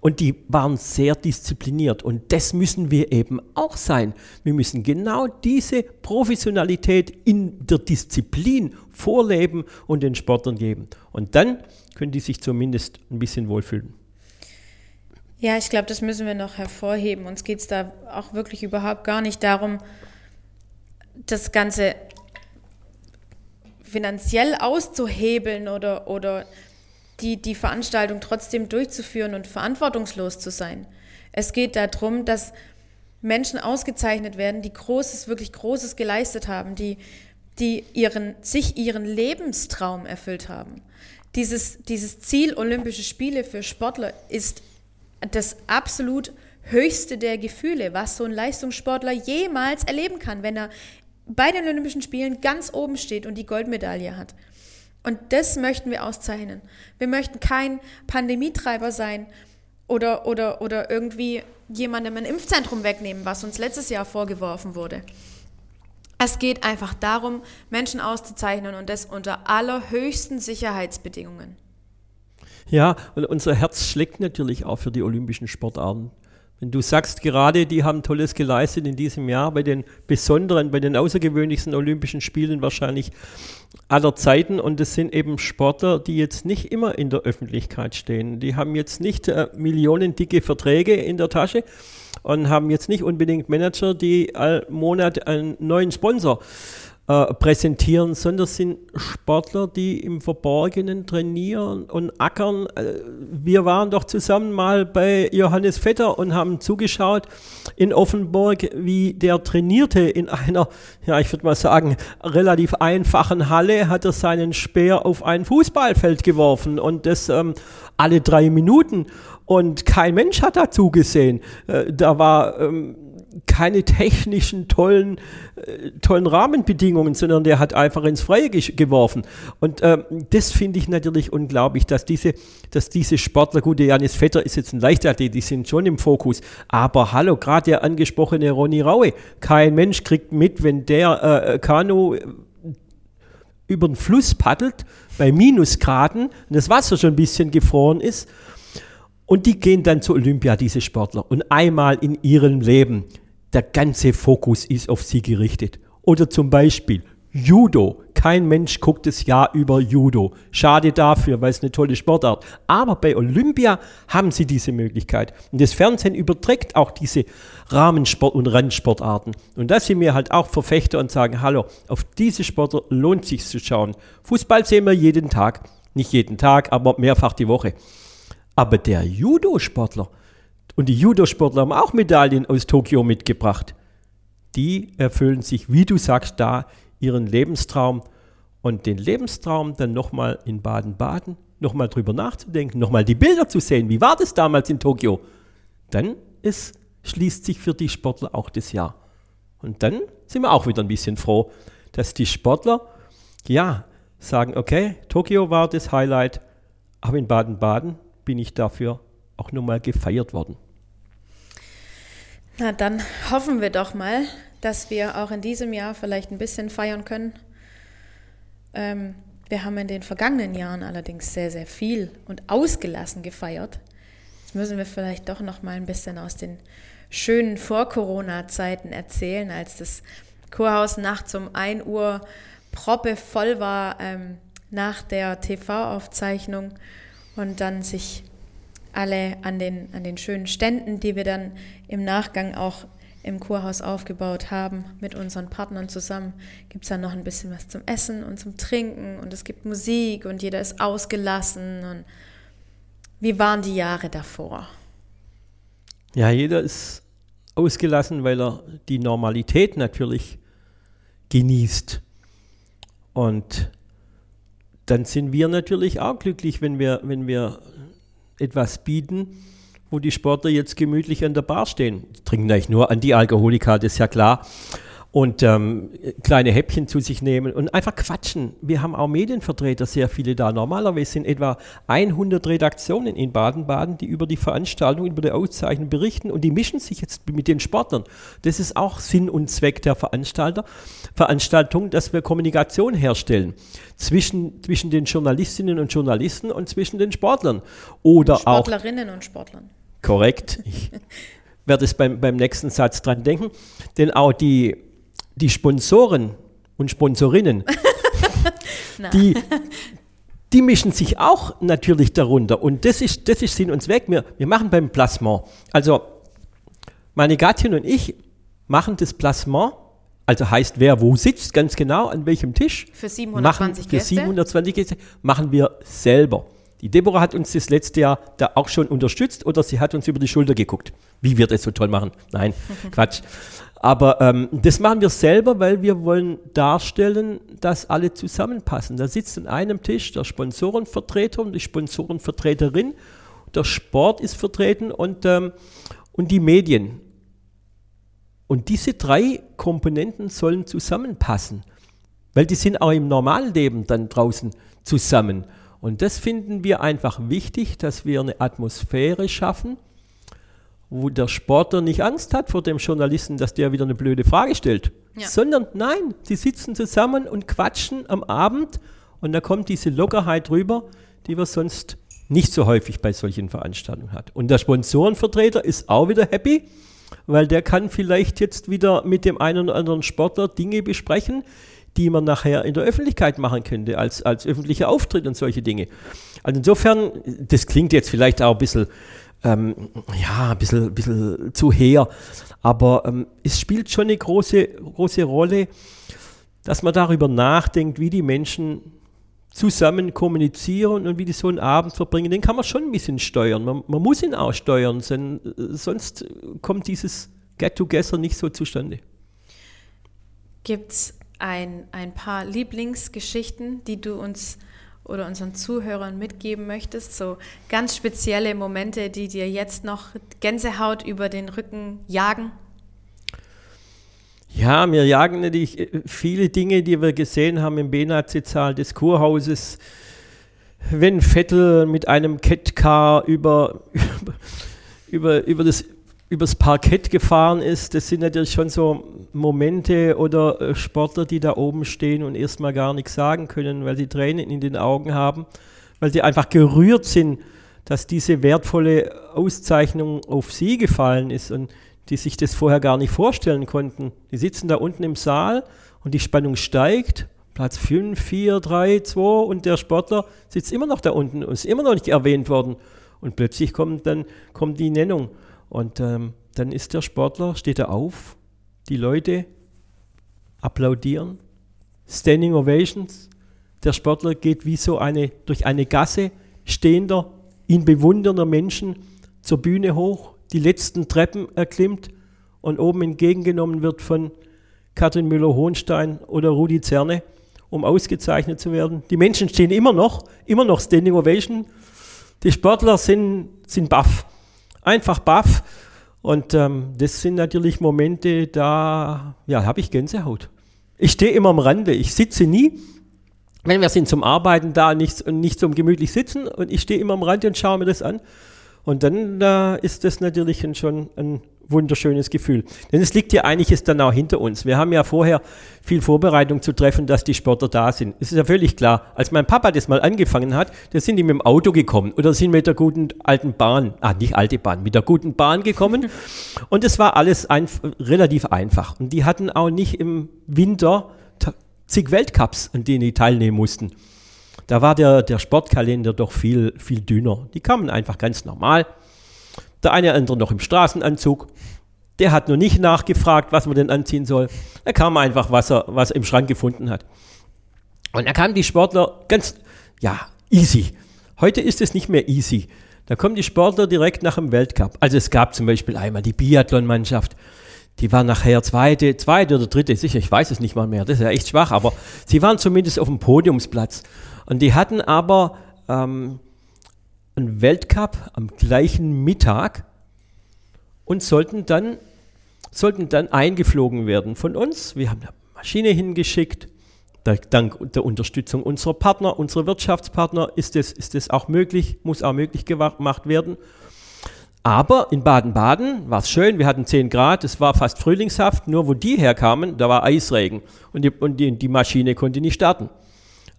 Und die waren sehr diszipliniert. Und das müssen wir eben auch sein. Wir müssen genau diese Professionalität in der Disziplin vorleben und den Sportlern geben. Und dann können die sich zumindest ein bisschen wohlfühlen. Ja, ich glaube, das müssen wir noch hervorheben. Uns geht es da auch wirklich überhaupt gar nicht darum, das Ganze finanziell auszuhebeln oder, oder die, die Veranstaltung trotzdem durchzuführen und verantwortungslos zu sein. Es geht darum, dass Menschen ausgezeichnet werden, die Großes, wirklich Großes geleistet haben, die, die ihren, sich ihren Lebenstraum erfüllt haben. Dieses, dieses Ziel Olympische Spiele für Sportler ist das absolut höchste der Gefühle, was so ein Leistungssportler jemals erleben kann, wenn er bei den Olympischen Spielen ganz oben steht und die Goldmedaille hat. Und das möchten wir auszeichnen. Wir möchten kein Pandemietreiber sein oder, oder, oder irgendwie jemandem ein Impfzentrum wegnehmen, was uns letztes Jahr vorgeworfen wurde. Es geht einfach darum, Menschen auszuzeichnen und das unter allerhöchsten Sicherheitsbedingungen. Ja, und unser Herz schlägt natürlich auch für die olympischen Sportarten. Wenn du sagst gerade, die haben Tolles geleistet in diesem Jahr bei den besonderen, bei den außergewöhnlichsten Olympischen Spielen wahrscheinlich aller Zeiten und es sind eben Sportler, die jetzt nicht immer in der Öffentlichkeit stehen. Die haben jetzt nicht äh, millionendicke Verträge in der Tasche und haben jetzt nicht unbedingt Manager, die all Monat einen neuen Sponsor äh, präsentieren, sondern sind Sportler, die im Verborgenen trainieren und ackern. Äh, wir waren doch zusammen mal bei Johannes Vetter und haben zugeschaut in Offenburg, wie der trainierte in einer, ja, ich würde mal sagen, relativ einfachen Halle, hat er seinen Speer auf ein Fußballfeld geworfen und das ähm, alle drei Minuten und kein Mensch hat dazu gesehen. Äh, da war ähm, keine technischen tollen, äh, tollen Rahmenbedingungen, sondern der hat einfach ins Freie geworfen. Und ähm, das finde ich natürlich unglaublich, dass diese, dass diese Sportler, gut, der Janis Vetter ist jetzt ein Leichtathlet, die sind schon im Fokus, aber hallo, gerade der angesprochene Ronny Raue, kein Mensch kriegt mit, wenn der äh, Kanu über den Fluss paddelt, bei Minusgraden, und das Wasser schon ein bisschen gefroren ist, und die gehen dann zur Olympia, diese Sportler. Und einmal in ihrem Leben der ganze Fokus ist auf sie gerichtet. Oder zum Beispiel Judo. Kein Mensch guckt das Jahr über Judo. Schade dafür, weil es eine tolle Sportart. Aber bei Olympia haben sie diese Möglichkeit. Und das Fernsehen überträgt auch diese Rahmensport- und Randsportarten. Und da sind wir halt auch Verfechter und sagen, hallo, auf diese Sportler lohnt sich zu schauen. Fußball sehen wir jeden Tag. Nicht jeden Tag, aber mehrfach die Woche. Aber der Judo-Sportler, und die Judo-Sportler haben auch Medaillen aus Tokio mitgebracht. Die erfüllen sich, wie du sagst, da ihren Lebenstraum und den Lebenstraum dann nochmal in Baden-Baden, nochmal drüber nachzudenken, nochmal die Bilder zu sehen. Wie war das damals in Tokio? Dann ist, schließt sich für die Sportler auch das Jahr. Und dann sind wir auch wieder ein bisschen froh, dass die Sportler, ja, sagen, okay, Tokio war das Highlight, aber in Baden-Baden bin ich dafür auch nochmal gefeiert worden. Na, dann hoffen wir doch mal, dass wir auch in diesem Jahr vielleicht ein bisschen feiern können. Ähm, wir haben in den vergangenen Jahren allerdings sehr, sehr viel und ausgelassen gefeiert. Jetzt müssen wir vielleicht doch noch mal ein bisschen aus den schönen Vor-Corona-Zeiten erzählen, als das Kurhaus nachts um 1 Uhr proppe voll war ähm, nach der TV-Aufzeichnung und dann sich alle an den, an den schönen Ständen, die wir dann im Nachgang auch im Kurhaus aufgebaut haben, mit unseren Partnern zusammen, gibt es dann noch ein bisschen was zum Essen und zum Trinken und es gibt Musik und jeder ist ausgelassen. Und wie waren die Jahre davor? Ja, jeder ist ausgelassen, weil er die Normalität natürlich genießt. Und dann sind wir natürlich auch glücklich, wenn wir, wenn wir etwas bieten, wo die Sportler jetzt gemütlich an der Bar stehen. Trinken eigentlich nur Antialkoholika, das ist ja klar und ähm, kleine Häppchen zu sich nehmen und einfach quatschen. Wir haben auch Medienvertreter, sehr viele da. Normalerweise sind etwa 100 Redaktionen in Baden-Baden, die über die Veranstaltung, über die Auszeichnung berichten und die mischen sich jetzt mit den Sportlern. Das ist auch Sinn und Zweck der Veranstalter, Veranstaltung, dass wir Kommunikation herstellen zwischen, zwischen den Journalistinnen und Journalisten und zwischen den Sportlern. Oder Sportlerinnen auch, und Sportlern. Korrekt. Ich werde es beim, beim nächsten Satz dran denken. Denn auch die die Sponsoren und Sponsorinnen, die, die mischen sich auch natürlich darunter. Und das ist, das ist Sinn und Zweck. Wir, wir machen beim Plasma. Also, meine Gattin und ich machen das Plasma, also heißt, wer wo sitzt, ganz genau, an welchem Tisch. Für 720 machen, Für 720 Gäste machen wir selber. Die Deborah hat uns das letzte Jahr da auch schon unterstützt oder sie hat uns über die Schulter geguckt, wie wir das so toll machen. Nein, Quatsch. Aber ähm, das machen wir selber, weil wir wollen darstellen, dass alle zusammenpassen. Da sitzt an einem Tisch der Sponsorenvertreter und die Sponsorenvertreterin, der Sport ist vertreten und, ähm, und die Medien. Und diese drei Komponenten sollen zusammenpassen, weil die sind auch im Normalleben dann draußen zusammen. Und das finden wir einfach wichtig, dass wir eine Atmosphäre schaffen, wo der Sportler nicht Angst hat vor dem Journalisten, dass der wieder eine blöde Frage stellt, ja. sondern nein, sie sitzen zusammen und quatschen am Abend und da kommt diese Lockerheit rüber, die wir sonst nicht so häufig bei solchen Veranstaltungen hat. Und der Sponsorenvertreter ist auch wieder happy, weil der kann vielleicht jetzt wieder mit dem einen oder anderen Sportler Dinge besprechen, die man nachher in der Öffentlichkeit machen könnte, als, als öffentlicher Auftritt und solche Dinge. Also insofern, das klingt jetzt vielleicht auch ein bisschen, ähm, ja, ein bisschen, bisschen zu her, aber ähm, es spielt schon eine große, große Rolle, dass man darüber nachdenkt, wie die Menschen zusammen kommunizieren und wie die so einen Abend verbringen, den kann man schon ein bisschen steuern. Man, man muss ihn auch steuern, denn, sonst kommt dieses Get-Together nicht so zustande. Gibt es ein, ein paar Lieblingsgeschichten, die du uns oder unseren Zuhörern mitgeben möchtest? So ganz spezielle Momente, die dir jetzt noch Gänsehaut über den Rücken jagen? Ja, wir jagen natürlich äh, viele Dinge, die wir gesehen haben im Benazi-Saal des Kurhauses. Wenn Vettel mit einem Catcar über, über, über, das, übers Parkett gefahren ist, das sind natürlich schon so Momente oder äh, Sportler, die da oben stehen und erstmal gar nichts sagen können, weil sie Tränen in den Augen haben, weil sie einfach gerührt sind, dass diese wertvolle Auszeichnung auf sie gefallen ist. Und die sich das vorher gar nicht vorstellen konnten. Die sitzen da unten im Saal und die Spannung steigt. Platz 5, 4, 3, 2 und der Sportler sitzt immer noch da unten und ist immer noch nicht erwähnt worden. Und plötzlich kommt dann kommt die Nennung. Und ähm, dann ist der Sportler, steht er auf, die Leute applaudieren, Standing Ovations. Der Sportler geht wie so eine durch eine Gasse stehender, ihn bewundernder Menschen zur Bühne hoch die letzten Treppen erklimmt und oben entgegengenommen wird von Katrin Müller-Hohenstein oder Rudi Zerne, um ausgezeichnet zu werden. Die Menschen stehen immer noch, immer noch Standing Ovation. Die Sportler sind, sind baff, einfach baff. Und ähm, das sind natürlich Momente, da ja, habe ich Gänsehaut. Ich stehe immer am Rande, ich sitze nie. Wenn wir sind zum Arbeiten da, nicht, nicht zum gemütlich sitzen und ich stehe immer am Rande und schaue mir das an. Und dann da ist das natürlich schon ein wunderschönes Gefühl. Denn es liegt ja eigentlich ist dann auch hinter uns. Wir haben ja vorher viel Vorbereitung zu treffen, dass die Sportler da sind. Es ist ja völlig klar. Als mein Papa das mal angefangen hat, da sind die mit dem Auto gekommen oder sind mit der guten alten Bahn, ah, nicht alte Bahn, mit der guten Bahn gekommen. Und es war alles ein, relativ einfach. Und die hatten auch nicht im Winter zig Weltcups, an denen die teilnehmen mussten. Da war der, der Sportkalender doch viel, viel dünner. Die kamen einfach ganz normal. Der eine oder andere noch im Straßenanzug. Der hat nur nicht nachgefragt, was man denn anziehen soll. Da kam einfach, was er, was er im Schrank gefunden hat. Und da kamen die Sportler ganz, ja, easy. Heute ist es nicht mehr easy. Da kommen die Sportler direkt nach dem Weltcup. Also es gab zum Beispiel einmal die Biathlon-Mannschaft. Die waren nachher zweite, zweite oder dritte, sicher, ich weiß es nicht mal mehr. Das ist ja echt schwach, aber sie waren zumindest auf dem Podiumsplatz. Und die hatten aber ähm, einen Weltcup am gleichen Mittag und sollten dann, sollten dann eingeflogen werden von uns. Wir haben eine Maschine hingeschickt. Dank der Unterstützung unserer Partner, unserer Wirtschaftspartner ist es, ist auch möglich, muss auch möglich gemacht werden. Aber in Baden-Baden war es schön, wir hatten 10 Grad, es war fast frühlingshaft, nur wo die herkamen, da war Eisregen und die, und die, die Maschine konnte nicht starten.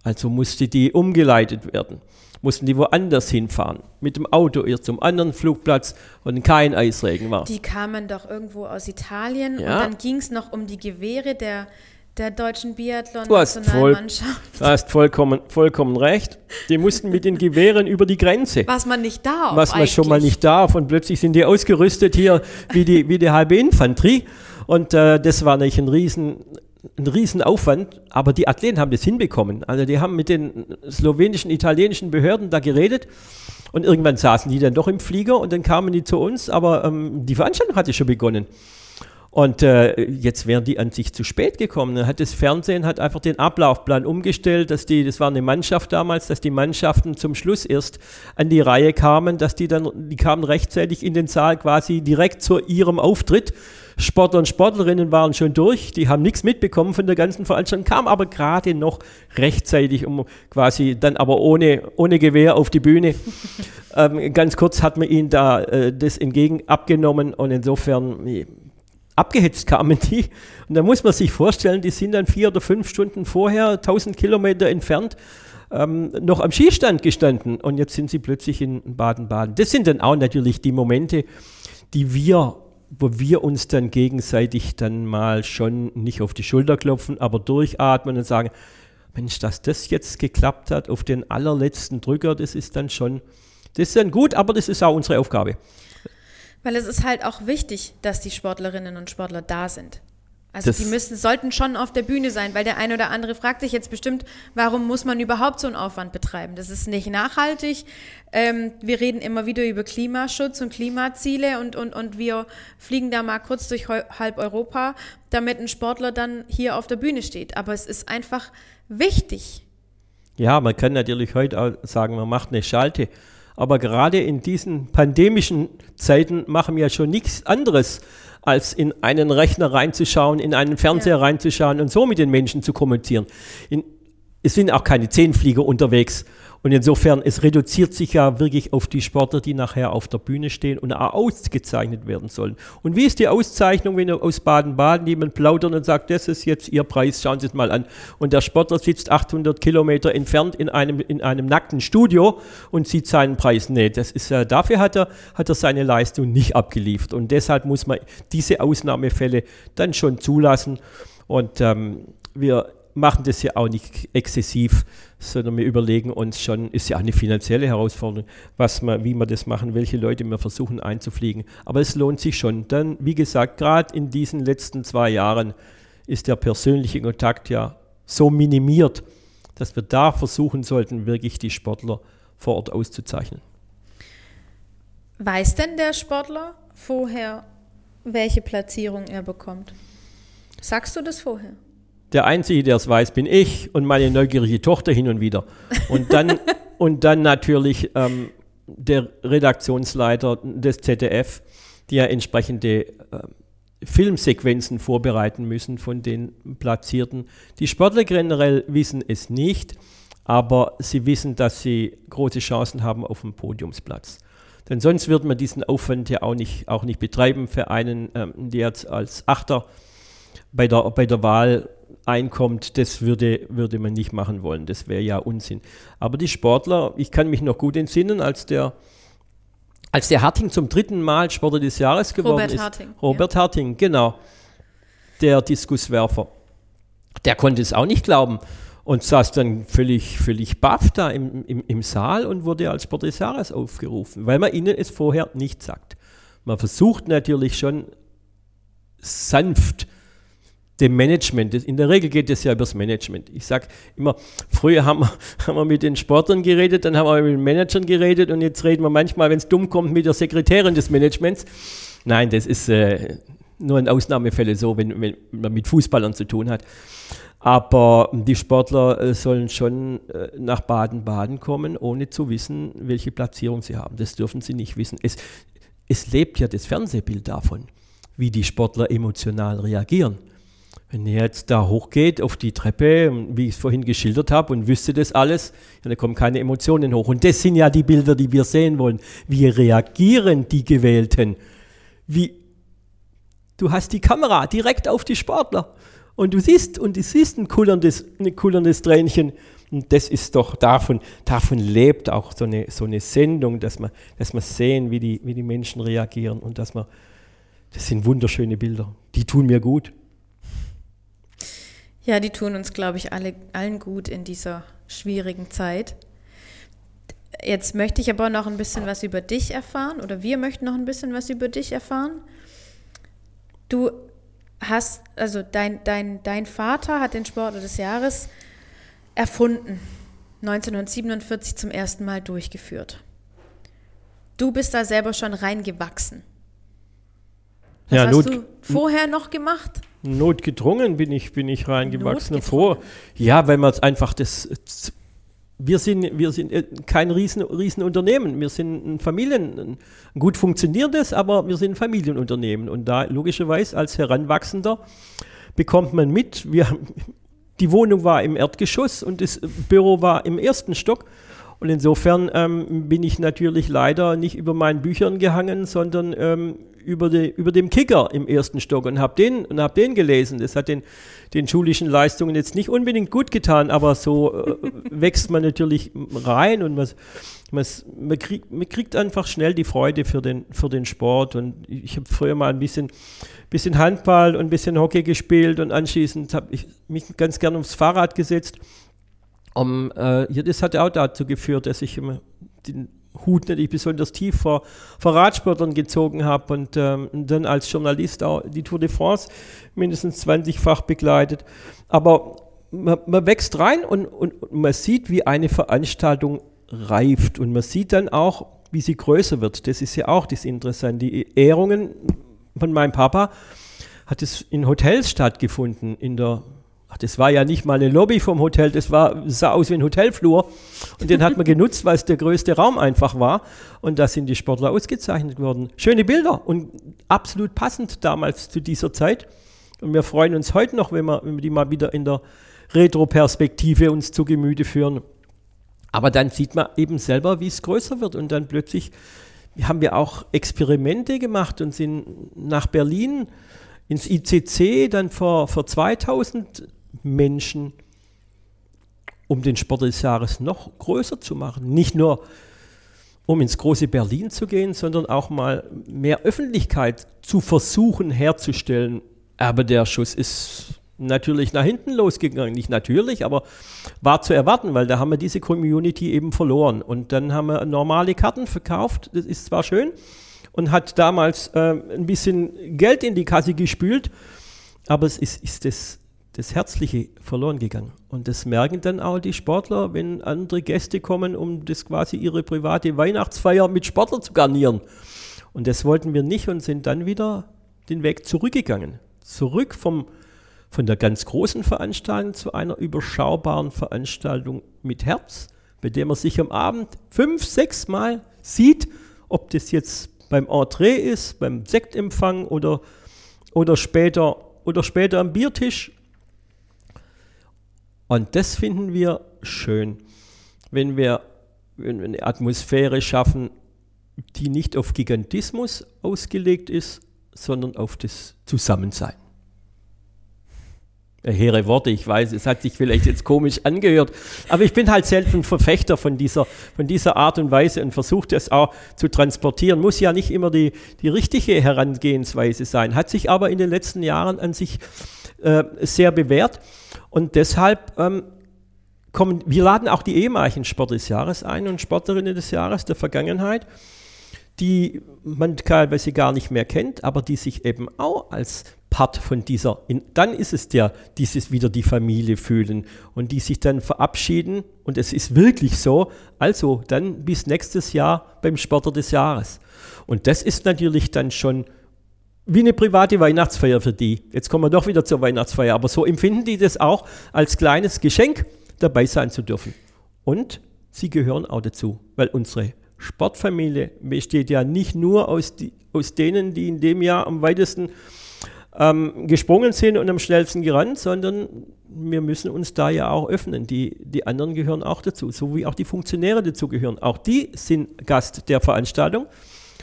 Also musste die umgeleitet werden, mussten die woanders hinfahren, mit dem Auto erst zum anderen Flugplatz und kein Eisregen war. Die kamen doch irgendwo aus Italien ja. und dann ging es noch um die Gewehre der, der deutschen Biathlon-Nationalmannschaft. Du hast vollkommen, vollkommen recht. Die mussten mit den Gewehren über die Grenze. Was man nicht darf. Was man eigentlich. schon mal nicht darf. Und plötzlich sind die ausgerüstet hier wie die, wie die halbe Infanterie. Und äh, das war natürlich ein riesen, ein Riesenaufwand, aber die Athleten haben das hinbekommen. Also die haben mit den slowenischen, italienischen Behörden da geredet und irgendwann saßen die dann doch im Flieger und dann kamen die zu uns, aber ähm, die Veranstaltung hatte schon begonnen. Und äh, jetzt wären die an sich zu spät gekommen. Dann hat das Fernsehen hat einfach den Ablaufplan umgestellt, dass die, das war eine Mannschaft damals, dass die Mannschaften zum Schluss erst an die Reihe kamen, dass die dann, die kamen rechtzeitig in den Saal quasi direkt zu ihrem Auftritt Sportler und Sportlerinnen waren schon durch, die haben nichts mitbekommen von der ganzen Veranstaltung, kamen aber gerade noch rechtzeitig, um quasi dann aber ohne, ohne Gewehr auf die Bühne. ähm, ganz kurz hat man ihnen da äh, das entgegen abgenommen und insofern äh, abgehetzt kamen die. Und da muss man sich vorstellen, die sind dann vier oder fünf Stunden vorher, 1000 Kilometer entfernt, ähm, noch am Skistand gestanden und jetzt sind sie plötzlich in Baden-Baden. Das sind dann auch natürlich die Momente, die wir, wo wir uns dann gegenseitig dann mal schon nicht auf die Schulter klopfen, aber durchatmen und sagen, Mensch, dass das jetzt geklappt hat auf den allerletzten Drücker, das ist dann schon, das ist dann gut, aber das ist auch unsere Aufgabe. Weil es ist halt auch wichtig, dass die Sportlerinnen und Sportler da sind. Also das die müssen, sollten schon auf der Bühne sein, weil der eine oder andere fragt sich jetzt bestimmt, warum muss man überhaupt so einen Aufwand betreiben? Das ist nicht nachhaltig. Ähm, wir reden immer wieder über Klimaschutz und Klimaziele und, und, und wir fliegen da mal kurz durch halb Europa, damit ein Sportler dann hier auf der Bühne steht. Aber es ist einfach wichtig. Ja, man kann natürlich heute auch sagen, man macht eine Schalte. Aber gerade in diesen pandemischen Zeiten machen wir ja schon nichts anderes als in einen Rechner reinzuschauen, in einen Fernseher ja. reinzuschauen und so mit den Menschen zu kommunizieren. In, es sind auch keine Zehnflieger unterwegs und insofern, es reduziert sich ja wirklich auf die Sportler, die nachher auf der Bühne stehen und auch ausgezeichnet werden sollen. Und wie ist die Auszeichnung, wenn aus Baden-Baden jemand plaudert und sagt, das ist jetzt Ihr Preis, schauen Sie es mal an. Und der Sportler sitzt 800 Kilometer entfernt in einem, in einem nackten Studio und sieht seinen Preis. Nee, das ist, äh, dafür hat er, hat er seine Leistung nicht abgeliefert. Und deshalb muss man diese Ausnahmefälle dann schon zulassen. Und ähm, wir machen das ja auch nicht exzessiv, sondern wir überlegen uns schon, ist ja auch eine finanzielle Herausforderung, was man, wie wir das machen, welche Leute wir versuchen einzufliegen. Aber es lohnt sich schon. Dann, wie gesagt, gerade in diesen letzten zwei Jahren ist der persönliche Kontakt ja so minimiert, dass wir da versuchen sollten, wirklich die Sportler vor Ort auszuzeichnen. Weiß denn der Sportler vorher, welche Platzierung er bekommt? Sagst du das vorher? Der Einzige, der es weiß, bin ich und meine neugierige Tochter hin und wieder. Und dann, und dann natürlich ähm, der Redaktionsleiter des ZDF, die ja entsprechende äh, Filmsequenzen vorbereiten müssen von den Platzierten. Die Sportler generell wissen es nicht, aber sie wissen, dass sie große Chancen haben auf dem Podiumsplatz. Denn sonst würde man diesen Aufwand ja auch nicht, auch nicht betreiben für einen, ähm, der jetzt als Achter bei der, bei der Wahl einkommt, das würde, würde man nicht machen wollen. Das wäre ja Unsinn. Aber die Sportler, ich kann mich noch gut entsinnen, als der, als der Harting zum dritten Mal Sportler des Jahres geworden Robert ist. Harting. Robert ja. Harting, genau. Der Diskuswerfer. Der konnte es auch nicht glauben und saß dann völlig, völlig baff da im, im, im Saal und wurde als Sportler des Jahres aufgerufen, weil man ihnen es vorher nicht sagt. Man versucht natürlich schon sanft dem Management. In der Regel geht es ja übers Management. Ich sage immer, früher haben wir, haben wir mit den Sportlern geredet, dann haben wir mit den Managern geredet und jetzt reden wir manchmal, wenn es dumm kommt, mit der Sekretärin des Managements. Nein, das ist äh, nur in Ausnahmefällen so, wenn, wenn, man mit Fußballern zu tun hat. Aber die Sportler äh, sollen schon äh, nach Baden-Baden kommen, ohne zu wissen, welche Platzierung sie haben. Das dürfen sie nicht wissen. Es, es lebt ja das Fernsehbild davon, wie die Sportler emotional reagieren. Wenn er jetzt da hochgeht auf die Treppe, wie ich es vorhin geschildert habe, und wüsste das alles, ja, da kommen keine Emotionen hoch. Und das sind ja die Bilder, die wir sehen wollen. Wie reagieren die Gewählten? Wie, du hast die Kamera direkt auf die Sportler und du siehst, und du siehst ein kullerndes, ein kullerndes Tränchen. Und das ist doch davon, davon lebt auch so eine, so eine Sendung, dass wir, dass wir sehen, wie die, wie die Menschen reagieren und dass wir, das sind wunderschöne Bilder. Die tun mir gut. Ja, die tun uns, glaube ich, alle, allen gut in dieser schwierigen Zeit. Jetzt möchte ich aber noch ein bisschen was über dich erfahren oder wir möchten noch ein bisschen was über dich erfahren. Du hast, also dein, dein, dein Vater hat den Sportler des Jahres erfunden, 1947 zum ersten Mal durchgeführt. Du bist da selber schon reingewachsen. Was ja, hast du vorher noch gemacht? Notgedrungen bin ich, bin ich reingewachsen. Vor, ja, weil man es einfach das. Wir sind, wir sind äh, kein riesen, Riesenunternehmen. Wir sind ein Familien, ein gut funktionierendes, aber wir sind ein Familienunternehmen. Und da logischerweise als Heranwachsender bekommt man mit, wir, die Wohnung war im Erdgeschoss und das Büro war im ersten Stock. Und insofern ähm, bin ich natürlich leider nicht über meinen Büchern gehangen, sondern ähm, über, die, über dem Kicker im ersten Stock und habe den, hab den gelesen. Das hat den, den schulischen Leistungen jetzt nicht unbedingt gut getan, aber so äh, wächst man natürlich rein und man, man, man, kriegt, man kriegt einfach schnell die Freude für den, für den Sport. Und ich habe früher mal ein bisschen, bisschen Handball und ein bisschen Hockey gespielt und anschließend habe ich mich ganz gern aufs Fahrrad gesetzt. Um, äh, ja, das hat auch dazu geführt, dass ich den Hut nicht besonders tief vor, vor Radsportern gezogen habe und, ähm, dann als Journalist auch die Tour de France mindestens 20-fach begleitet. Aber man, man wächst rein und, und, und, man sieht, wie eine Veranstaltung reift und man sieht dann auch, wie sie größer wird. Das ist ja auch das Interessante. Die Ehrungen von meinem Papa hat es in Hotels stattgefunden, in der Ach, das war ja nicht mal eine Lobby vom Hotel, das war, sah aus wie ein Hotelflur. Und den hat man genutzt, weil es der größte Raum einfach war. Und da sind die Sportler ausgezeichnet worden. Schöne Bilder und absolut passend damals zu dieser Zeit. Und wir freuen uns heute noch, wenn wir, wenn wir die mal wieder in der Retro-Perspektive uns zu Gemüte führen. Aber dann sieht man eben selber, wie es größer wird. Und dann plötzlich haben wir auch Experimente gemacht und sind nach Berlin ins ICC dann vor, vor 2000 Menschen, um den Sport des Jahres noch größer zu machen. Nicht nur um ins große Berlin zu gehen, sondern auch mal mehr Öffentlichkeit zu versuchen herzustellen. Aber der Schuss ist natürlich nach hinten losgegangen. Nicht natürlich, aber war zu erwarten, weil da haben wir diese Community eben verloren. Und dann haben wir normale Karten verkauft. Das ist zwar schön und hat damals äh, ein bisschen Geld in die Kasse gespült, aber es ist, ist das das Herzliche verloren gegangen. Und das merken dann auch die Sportler, wenn andere Gäste kommen, um das quasi ihre private Weihnachtsfeier mit Sportler zu garnieren. Und das wollten wir nicht und sind dann wieder den Weg zurückgegangen. Zurück vom, von der ganz großen Veranstaltung zu einer überschaubaren Veranstaltung mit Herz, bei der man sich am Abend fünf, sechs Mal sieht, ob das jetzt beim Entree ist, beim Sektempfang oder, oder, später, oder später am Biertisch und das finden wir schön, wenn wir, eine Atmosphäre schaffen, die nicht auf Gigantismus ausgelegt ist, sondern auf das Zusammensein. Hehre Worte, ich weiß, es hat sich vielleicht jetzt komisch angehört, aber ich bin halt selten Verfechter von dieser, von dieser Art und Weise und versuche das auch zu transportieren. Muss ja nicht immer die, die richtige Herangehensweise sein, hat sich aber in den letzten Jahren an sich äh, sehr bewährt. Und deshalb ähm, kommen, wir laden auch die ehemaligen Sportler des Jahres ein und Sportlerinnen des Jahres der Vergangenheit, die man teilweise gar nicht mehr kennt, aber die sich eben auch als Part von dieser, in, dann ist es der, dieses wieder die Familie fühlen und die sich dann verabschieden und es ist wirklich so, also dann bis nächstes Jahr beim Sportler des Jahres. Und das ist natürlich dann schon wie eine private Weihnachtsfeier für die. Jetzt kommen wir doch wieder zur Weihnachtsfeier, aber so empfinden die das auch als kleines Geschenk, dabei sein zu dürfen. Und sie gehören auch dazu, weil unsere Sportfamilie besteht ja nicht nur aus, die, aus denen, die in dem Jahr am weitesten ähm, gesprungen sind und am schnellsten gerannt, sondern wir müssen uns da ja auch öffnen. Die, die anderen gehören auch dazu, so wie auch die Funktionäre dazu gehören. Auch die sind Gast der Veranstaltung.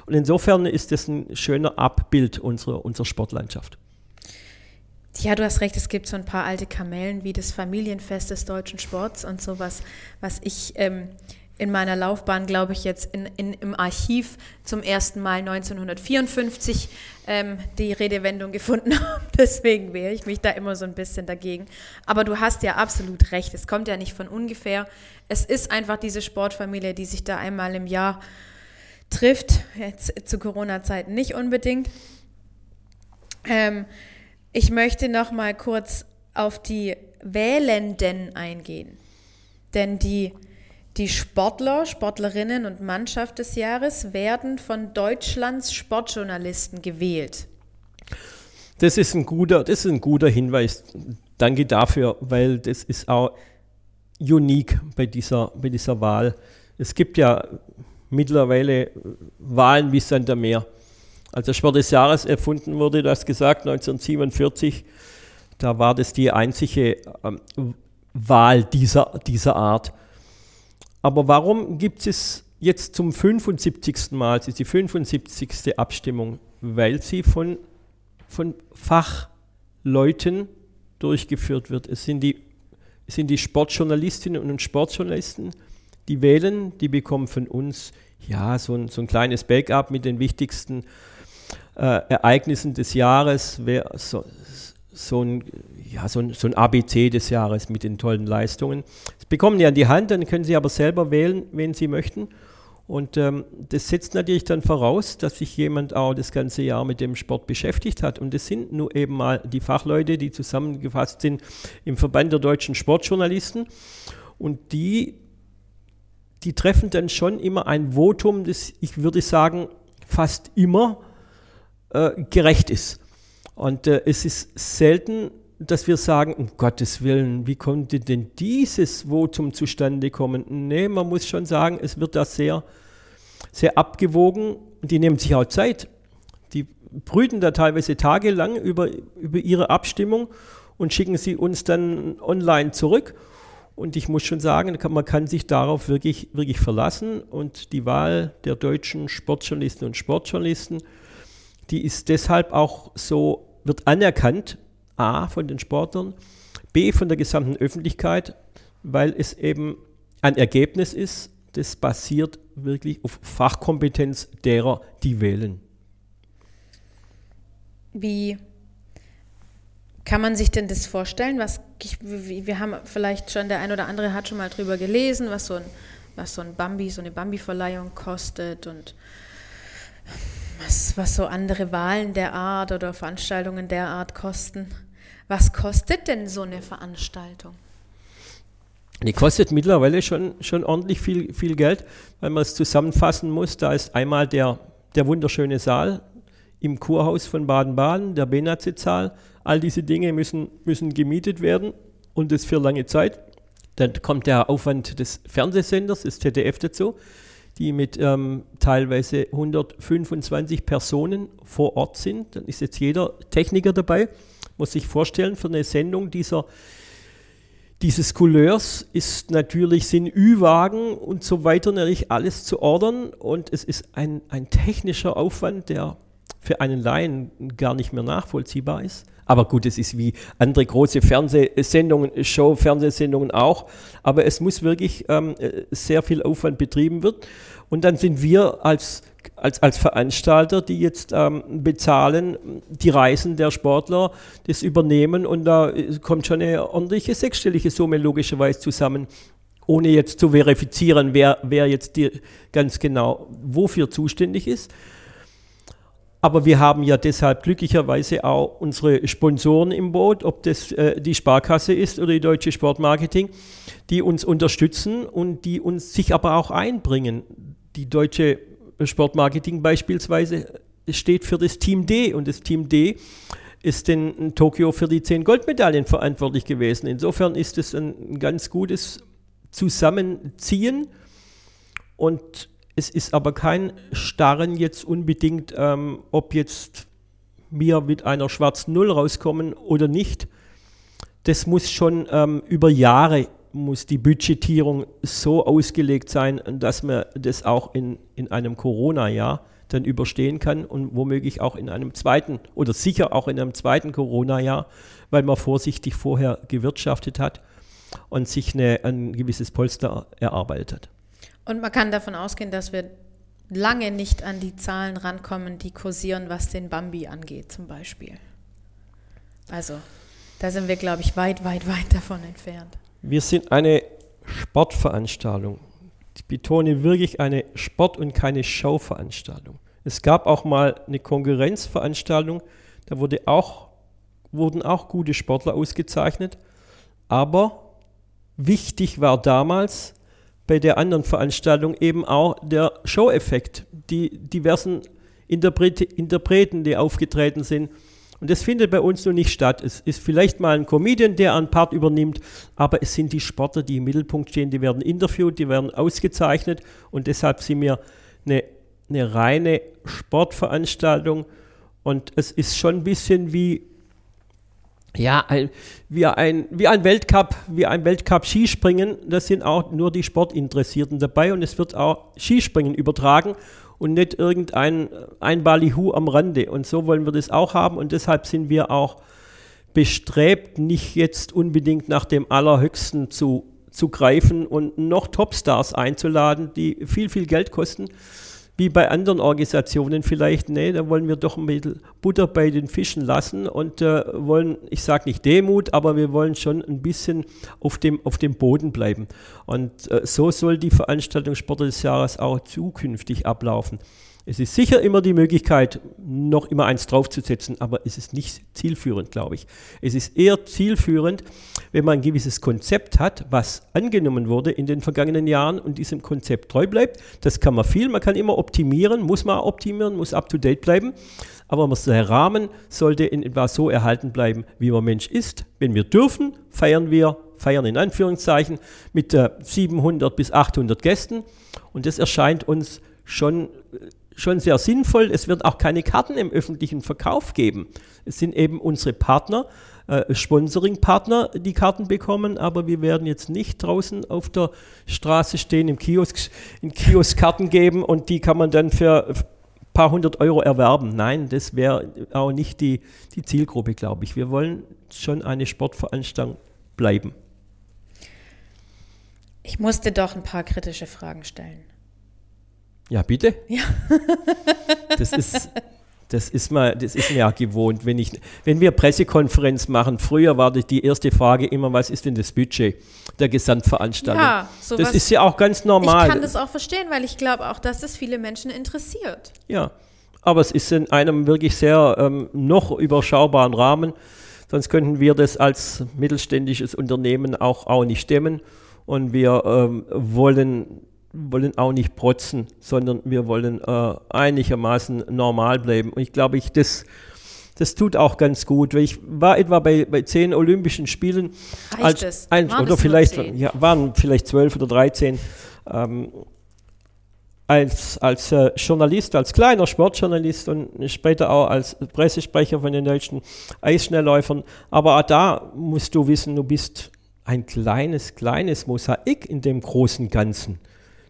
Und insofern ist das ein schöner Abbild unserer, unserer Sportlandschaft. Ja, du hast recht, es gibt so ein paar alte Kamellen wie das Familienfest des deutschen Sports und sowas, was ich ähm, in meiner Laufbahn, glaube ich, jetzt in, in, im Archiv zum ersten Mal 1954 ähm, die Redewendung gefunden habe. Deswegen wehre ich mich da immer so ein bisschen dagegen. Aber du hast ja absolut recht, es kommt ja nicht von ungefähr. Es ist einfach diese Sportfamilie, die sich da einmal im Jahr trifft, jetzt zu Corona-Zeiten nicht unbedingt. Ähm, ich möchte noch mal kurz auf die Wählenden eingehen, denn die, die Sportler, Sportlerinnen und Mannschaft des Jahres werden von Deutschlands Sportjournalisten gewählt. Das ist ein guter, das ist ein guter Hinweis. Danke dafür, weil das ist auch unique bei dieser, bei dieser Wahl. Es gibt ja mittlerweile Wahlen wie Sand am Meer. Als der Sport des Jahres erfunden wurde, das gesagt, 1947, da war das die einzige ähm, Wahl dieser, dieser Art. Aber warum gibt es jetzt zum 75. Mal, es ist die 75. Abstimmung, weil sie von, von Fachleuten durchgeführt wird. Es sind die, es sind die Sportjournalistinnen und Sportjournalisten, die wählen, die bekommen von uns ja so ein, so ein kleines Backup mit den wichtigsten äh, Ereignissen des Jahres, so, so ein, ja, so, ein, so ein ABC des Jahres mit den tollen Leistungen. Das bekommen die an die Hand, dann können sie aber selber wählen, wen sie möchten. Und ähm, das setzt natürlich dann voraus, dass sich jemand auch das ganze Jahr mit dem Sport beschäftigt hat. Und das sind nur eben mal die Fachleute, die zusammengefasst sind im Verband der deutschen Sportjournalisten. Und die, die treffen dann schon immer ein Votum, das ich würde sagen, fast immer äh, gerecht ist. Und äh, es ist selten, dass wir sagen, um Gottes Willen, wie konnte denn dieses Votum zustande kommen? Nee, man muss schon sagen, es wird da sehr, sehr abgewogen. Die nehmen sich auch Zeit. Die brüten da teilweise tagelang über, über ihre Abstimmung und schicken sie uns dann online zurück. Und ich muss schon sagen, man kann sich darauf wirklich, wirklich verlassen. Und die Wahl der deutschen Sportjournalisten und Sportjournalisten, die ist deshalb auch so, wird anerkannt, A von den Sportlern, B von der gesamten Öffentlichkeit, weil es eben ein Ergebnis ist, das basiert wirklich auf Fachkompetenz derer, die wählen. Wie kann man sich denn das vorstellen? Was, wir haben vielleicht schon, der ein oder andere hat schon mal drüber gelesen, was so ein, was so ein Bambi, so eine Bambi-Verleihung kostet und was, was so andere Wahlen der Art oder Veranstaltungen der Art kosten. Was kostet denn so eine Veranstaltung? Die kostet mittlerweile schon, schon ordentlich viel, viel Geld, weil man es zusammenfassen muss. Da ist einmal der, der wunderschöne Saal im Kurhaus von Baden-Baden, der Benazit-Saal. All diese Dinge müssen, müssen gemietet werden und das für lange Zeit. Dann kommt der Aufwand des Fernsehsenders, des ZDF dazu die mit ähm, teilweise 125 Personen vor Ort sind. Dann ist jetzt jeder Techniker dabei. Muss sich vorstellen, für eine Sendung dieser, dieses Couleurs ist natürlich, sind Ü-Wagen und so weiter natürlich alles zu ordern und es ist ein, ein technischer Aufwand, der für einen Laien gar nicht mehr nachvollziehbar ist. Aber gut, es ist wie andere große Fernsehsendungen, Show-Fernsehsendungen auch. Aber es muss wirklich ähm, sehr viel Aufwand betrieben wird. Und dann sind wir als, als, als Veranstalter, die jetzt ähm, bezahlen, die Reisen der Sportler, das übernehmen. Und da kommt schon eine ordentliche sechsstellige Summe logischerweise zusammen ohne jetzt zu verifizieren, wer, wer jetzt die, ganz genau wofür zuständig ist. Aber wir haben ja deshalb glücklicherweise auch unsere Sponsoren im Boot, ob das äh, die Sparkasse ist oder die Deutsche Sportmarketing, die uns unterstützen und die uns sich aber auch einbringen. Die Deutsche Sportmarketing beispielsweise steht für das Team D und das Team D ist in Tokio für die zehn Goldmedaillen verantwortlich gewesen. Insofern ist es ein ganz gutes Zusammenziehen und es ist aber kein Starren jetzt unbedingt, ähm, ob jetzt wir mit einer schwarzen Null rauskommen oder nicht. Das muss schon ähm, über Jahre muss die Budgetierung so ausgelegt sein, dass man das auch in, in einem Corona-Jahr dann überstehen kann und womöglich auch in einem zweiten oder sicher auch in einem zweiten Corona-Jahr, weil man vorsichtig vorher gewirtschaftet hat und sich eine, ein gewisses Polster erarbeitet hat. Und man kann davon ausgehen, dass wir lange nicht an die Zahlen rankommen, die kursieren, was den Bambi angeht zum Beispiel. Also, da sind wir, glaube ich, weit, weit, weit davon entfernt. Wir sind eine Sportveranstaltung. Ich betone wirklich eine Sport- und keine Showveranstaltung. Es gab auch mal eine Konkurrenzveranstaltung, da wurde auch, wurden auch gute Sportler ausgezeichnet. Aber wichtig war damals, bei der anderen Veranstaltung eben auch der Show-Effekt, die diversen Interpret Interpreten, die aufgetreten sind. Und das findet bei uns noch nicht statt. Es ist vielleicht mal ein Comedian, der einen Part übernimmt, aber es sind die Sportler, die im Mittelpunkt stehen, die werden interviewt, die werden ausgezeichnet und deshalb sind wir eine, eine reine Sportveranstaltung und es ist schon ein bisschen wie ja, ein, wie, ein, wie ein Weltcup, wie ein Weltcup Skispringen, da sind auch nur die Sportinteressierten dabei und es wird auch Skispringen übertragen und nicht irgendein ein Ballyhoo am Rande. Und so wollen wir das auch haben und deshalb sind wir auch bestrebt, nicht jetzt unbedingt nach dem Allerhöchsten zu, zu greifen und noch Topstars einzuladen, die viel, viel Geld kosten, wie bei anderen Organisationen vielleicht, nee, da wollen wir doch ein bisschen Butter bei den Fischen lassen und äh, wollen, ich sage nicht Demut, aber wir wollen schon ein bisschen auf dem, auf dem Boden bleiben. Und äh, so soll die Veranstaltung Sport des Jahres auch zukünftig ablaufen. Es ist sicher immer die Möglichkeit, noch immer eins draufzusetzen, aber es ist nicht zielführend, glaube ich. Es ist eher zielführend, wenn man ein gewisses Konzept hat, was angenommen wurde in den vergangenen Jahren und diesem Konzept treu bleibt. Das kann man viel, man kann immer optimieren, muss man optimieren, muss up-to-date bleiben. Aber der Rahmen sollte in etwa so erhalten bleiben, wie man Mensch ist. Wenn wir dürfen, feiern wir, feiern in Anführungszeichen, mit 700 bis 800 Gästen. Und das erscheint uns schon schon sehr sinnvoll. Es wird auch keine Karten im öffentlichen Verkauf geben. Es sind eben unsere Partner, äh, Sponsoring-Partner, die Karten bekommen, aber wir werden jetzt nicht draußen auf der Straße stehen, im Kiosk, in Kiosk Karten geben und die kann man dann für ein paar hundert Euro erwerben. Nein, das wäre auch nicht die, die Zielgruppe, glaube ich. Wir wollen schon eine Sportveranstaltung bleiben. Ich musste doch ein paar kritische Fragen stellen. Ja, bitte? Ja. das ist, das ist, mal, das ist mir ja gewohnt. Wenn, ich, wenn wir Pressekonferenz machen, früher war die erste Frage immer, was ist denn das Budget der Gesamtveranstaltung? Ja, sowas, das ist ja auch ganz normal. Ich kann das auch verstehen, weil ich glaube auch, dass das viele Menschen interessiert. Ja, aber es ist in einem wirklich sehr ähm, noch überschaubaren Rahmen. Sonst könnten wir das als mittelständisches Unternehmen auch, auch nicht stemmen. Und wir ähm, wollen wollen auch nicht protzen, sondern wir wollen äh, einigermaßen normal bleiben. Und ich glaube, ich, das, das tut auch ganz gut. Ich war etwa bei, bei zehn Olympischen Spielen. Reicht als ein, oder vielleicht ja, waren vielleicht zwölf oder dreizehn. Ähm, als, als äh, Journalist, als kleiner Sportjournalist und später auch als Pressesprecher von den deutschen Eisschnellläufern. Aber auch da musst du wissen, du bist ein kleines, kleines Mosaik in dem großen Ganzen.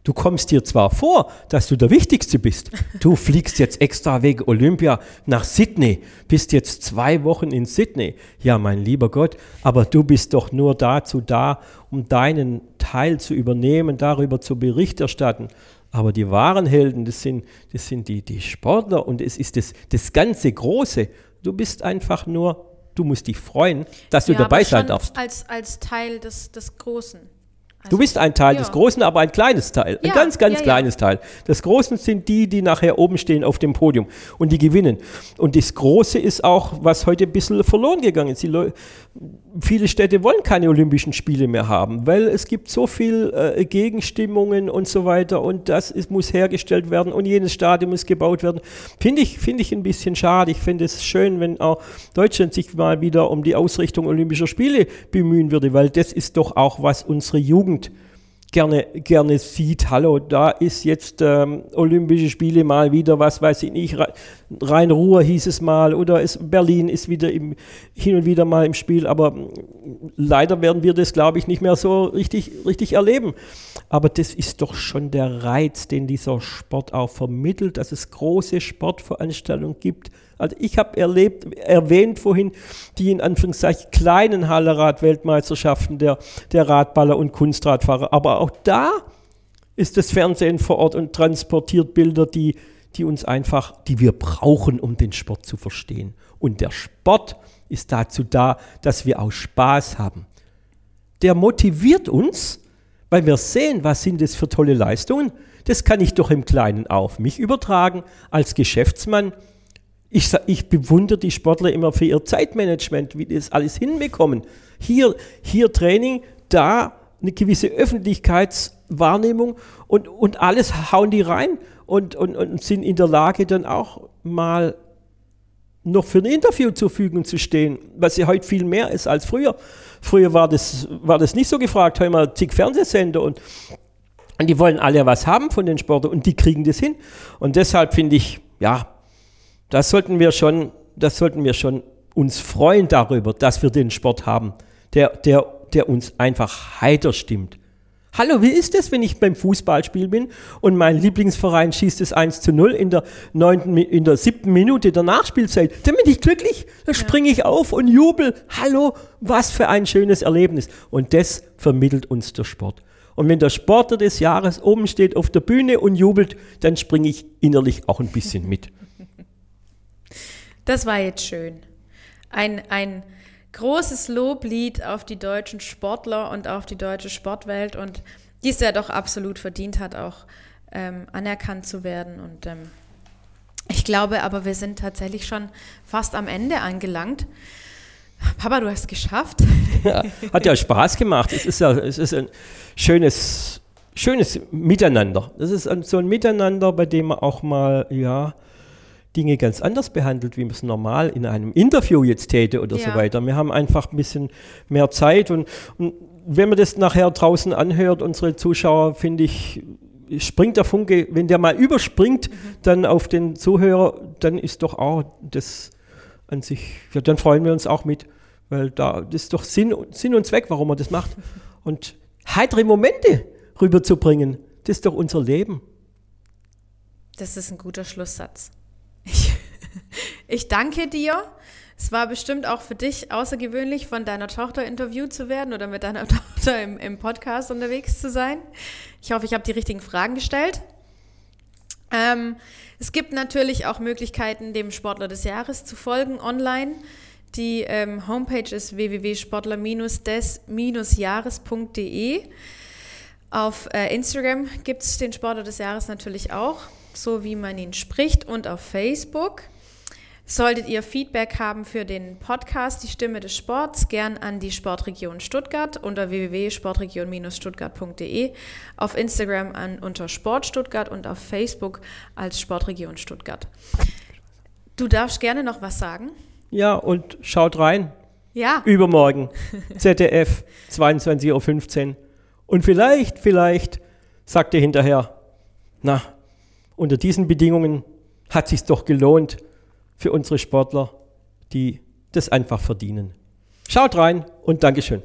Du kommst dir zwar vor, dass du der Wichtigste bist. Du fliegst jetzt extra wegen Olympia nach Sydney, bist jetzt zwei Wochen in Sydney. Ja, mein lieber Gott, aber du bist doch nur dazu da, um deinen Teil zu übernehmen, darüber zu Bericht erstatten. Aber die wahren Helden, das sind, das sind die, die Sportler und es ist das, das ganze Große. Du bist einfach nur, du musst dich freuen, dass du ja, dabei sein darfst. Als, als Teil des, des Großen. Also, du bist ein Teil ja. des Großen, aber ein kleines Teil. Ein ja, ganz, ganz ja, kleines Teil. Das Großen sind die, die nachher oben stehen auf dem Podium und die gewinnen. Und das Große ist auch, was heute ein bisschen verloren gegangen ist. Viele Städte wollen keine Olympischen Spiele mehr haben, weil es gibt so viel äh, Gegenstimmungen und so weiter und das ist, muss hergestellt werden und jenes Stadion muss gebaut werden. Finde ich, finde ich ein bisschen schade. Ich finde es schön, wenn auch Deutschland sich mal wieder um die Ausrichtung Olympischer Spiele bemühen würde, weil das ist doch auch, was unsere Jugend gerne, gerne sieht, hallo, da ist jetzt ähm, Olympische Spiele mal wieder, was weiß ich nicht, Rhein-Ruhr hieß es mal oder ist, Berlin ist wieder im, hin und wieder mal im Spiel, aber mm, leider werden wir das, glaube ich, nicht mehr so richtig, richtig erleben. Aber das ist doch schon der Reiz, den dieser Sport auch vermittelt, dass es große Sportveranstaltungen gibt, also ich habe erlebt, erwähnt vorhin, die in Anführungszeichen kleinen Hallerad-Weltmeisterschaften der, der Radballer und Kunstradfahrer. Aber auch da ist das Fernsehen vor Ort und transportiert Bilder, die, die uns einfach, die wir brauchen, um den Sport zu verstehen. Und der Sport ist dazu da, dass wir auch Spaß haben. Der motiviert uns, weil wir sehen, was sind das für tolle Leistungen. Das kann ich doch im Kleinen auf mich übertragen als Geschäftsmann. Ich, ich bewundere die Sportler immer für ihr Zeitmanagement, wie die das alles hinbekommen. Hier, hier Training, da eine gewisse Öffentlichkeitswahrnehmung und, und alles hauen die rein und, und, und sind in der Lage dann auch mal noch für ein Interview zur Verfügung zu stehen, was ja heute viel mehr ist als früher. Früher war das, war das nicht so gefragt, heute mal zig Fernsehsender und, und die wollen alle was haben von den Sportlern und die kriegen das hin. Und deshalb finde ich, ja, das sollten wir schon, das sollten wir schon uns freuen darüber, dass wir den Sport haben, der, der, der uns einfach heiter stimmt. Hallo, wie ist es, wenn ich beim Fußballspiel bin und mein Lieblingsverein schießt es 1 zu 0 in der, neunten, in der siebten Minute der Nachspielzeit? Dann bin ich glücklich, dann springe ich auf und jubel. Hallo, was für ein schönes Erlebnis. Und das vermittelt uns der Sport. Und wenn der Sportler des Jahres oben steht auf der Bühne und jubelt, dann springe ich innerlich auch ein bisschen mit. Das war jetzt schön. Ein, ein großes Loblied auf die deutschen Sportler und auf die deutsche Sportwelt und die es ja doch absolut verdient hat, auch ähm, anerkannt zu werden. Und ähm, ich glaube aber, wir sind tatsächlich schon fast am Ende angelangt. Papa, du hast es geschafft. Ja, hat ja Spaß gemacht. Es ist ja es ist ein schönes, schönes Miteinander. Das ist so ein Miteinander, bei dem man auch mal, ja, Dinge ganz anders behandelt, wie man es normal in einem Interview jetzt täte oder ja. so weiter. Wir haben einfach ein bisschen mehr Zeit und, und wenn man das nachher draußen anhört, unsere Zuschauer, finde ich, springt der Funke, wenn der mal überspringt, mhm. dann auf den Zuhörer, dann ist doch auch das an sich, ja, dann freuen wir uns auch mit, weil da das ist doch Sinn, Sinn und Zweck, warum man das macht. Und heitere Momente rüberzubringen, das ist doch unser Leben. Das ist ein guter Schlusssatz. Ich, ich danke dir. Es war bestimmt auch für dich außergewöhnlich, von deiner Tochter interviewt zu werden oder mit deiner Tochter im, im Podcast unterwegs zu sein. Ich hoffe, ich habe die richtigen Fragen gestellt. Ähm, es gibt natürlich auch Möglichkeiten, dem Sportler des Jahres zu folgen online. Die ähm, Homepage ist www.sportler-des-jahres.de. Auf äh, Instagram gibt es den Sportler des Jahres natürlich auch so wie man ihn spricht, und auf Facebook. Solltet ihr Feedback haben für den Podcast Die Stimme des Sports, gern an die Sportregion Stuttgart unter www.sportregion-stuttgart.de, auf Instagram an unter Sport Stuttgart und auf Facebook als Sportregion Stuttgart. Du darfst gerne noch was sagen. Ja, und schaut rein. Ja. Übermorgen, ZDF, 22.15 Uhr. Und vielleicht, vielleicht sagt ihr hinterher, na, unter diesen Bedingungen hat sich doch gelohnt für unsere Sportler, die das einfach verdienen. Schaut rein und Dankeschön.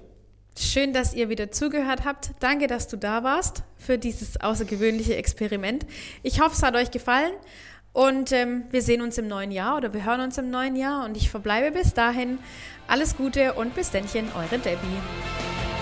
Schön, dass ihr wieder zugehört habt. Danke, dass du da warst für dieses außergewöhnliche Experiment. Ich hoffe, es hat euch gefallen und ähm, wir sehen uns im neuen Jahr oder wir hören uns im neuen Jahr und ich verbleibe bis dahin. Alles Gute und bis dennchen, eure Debbie.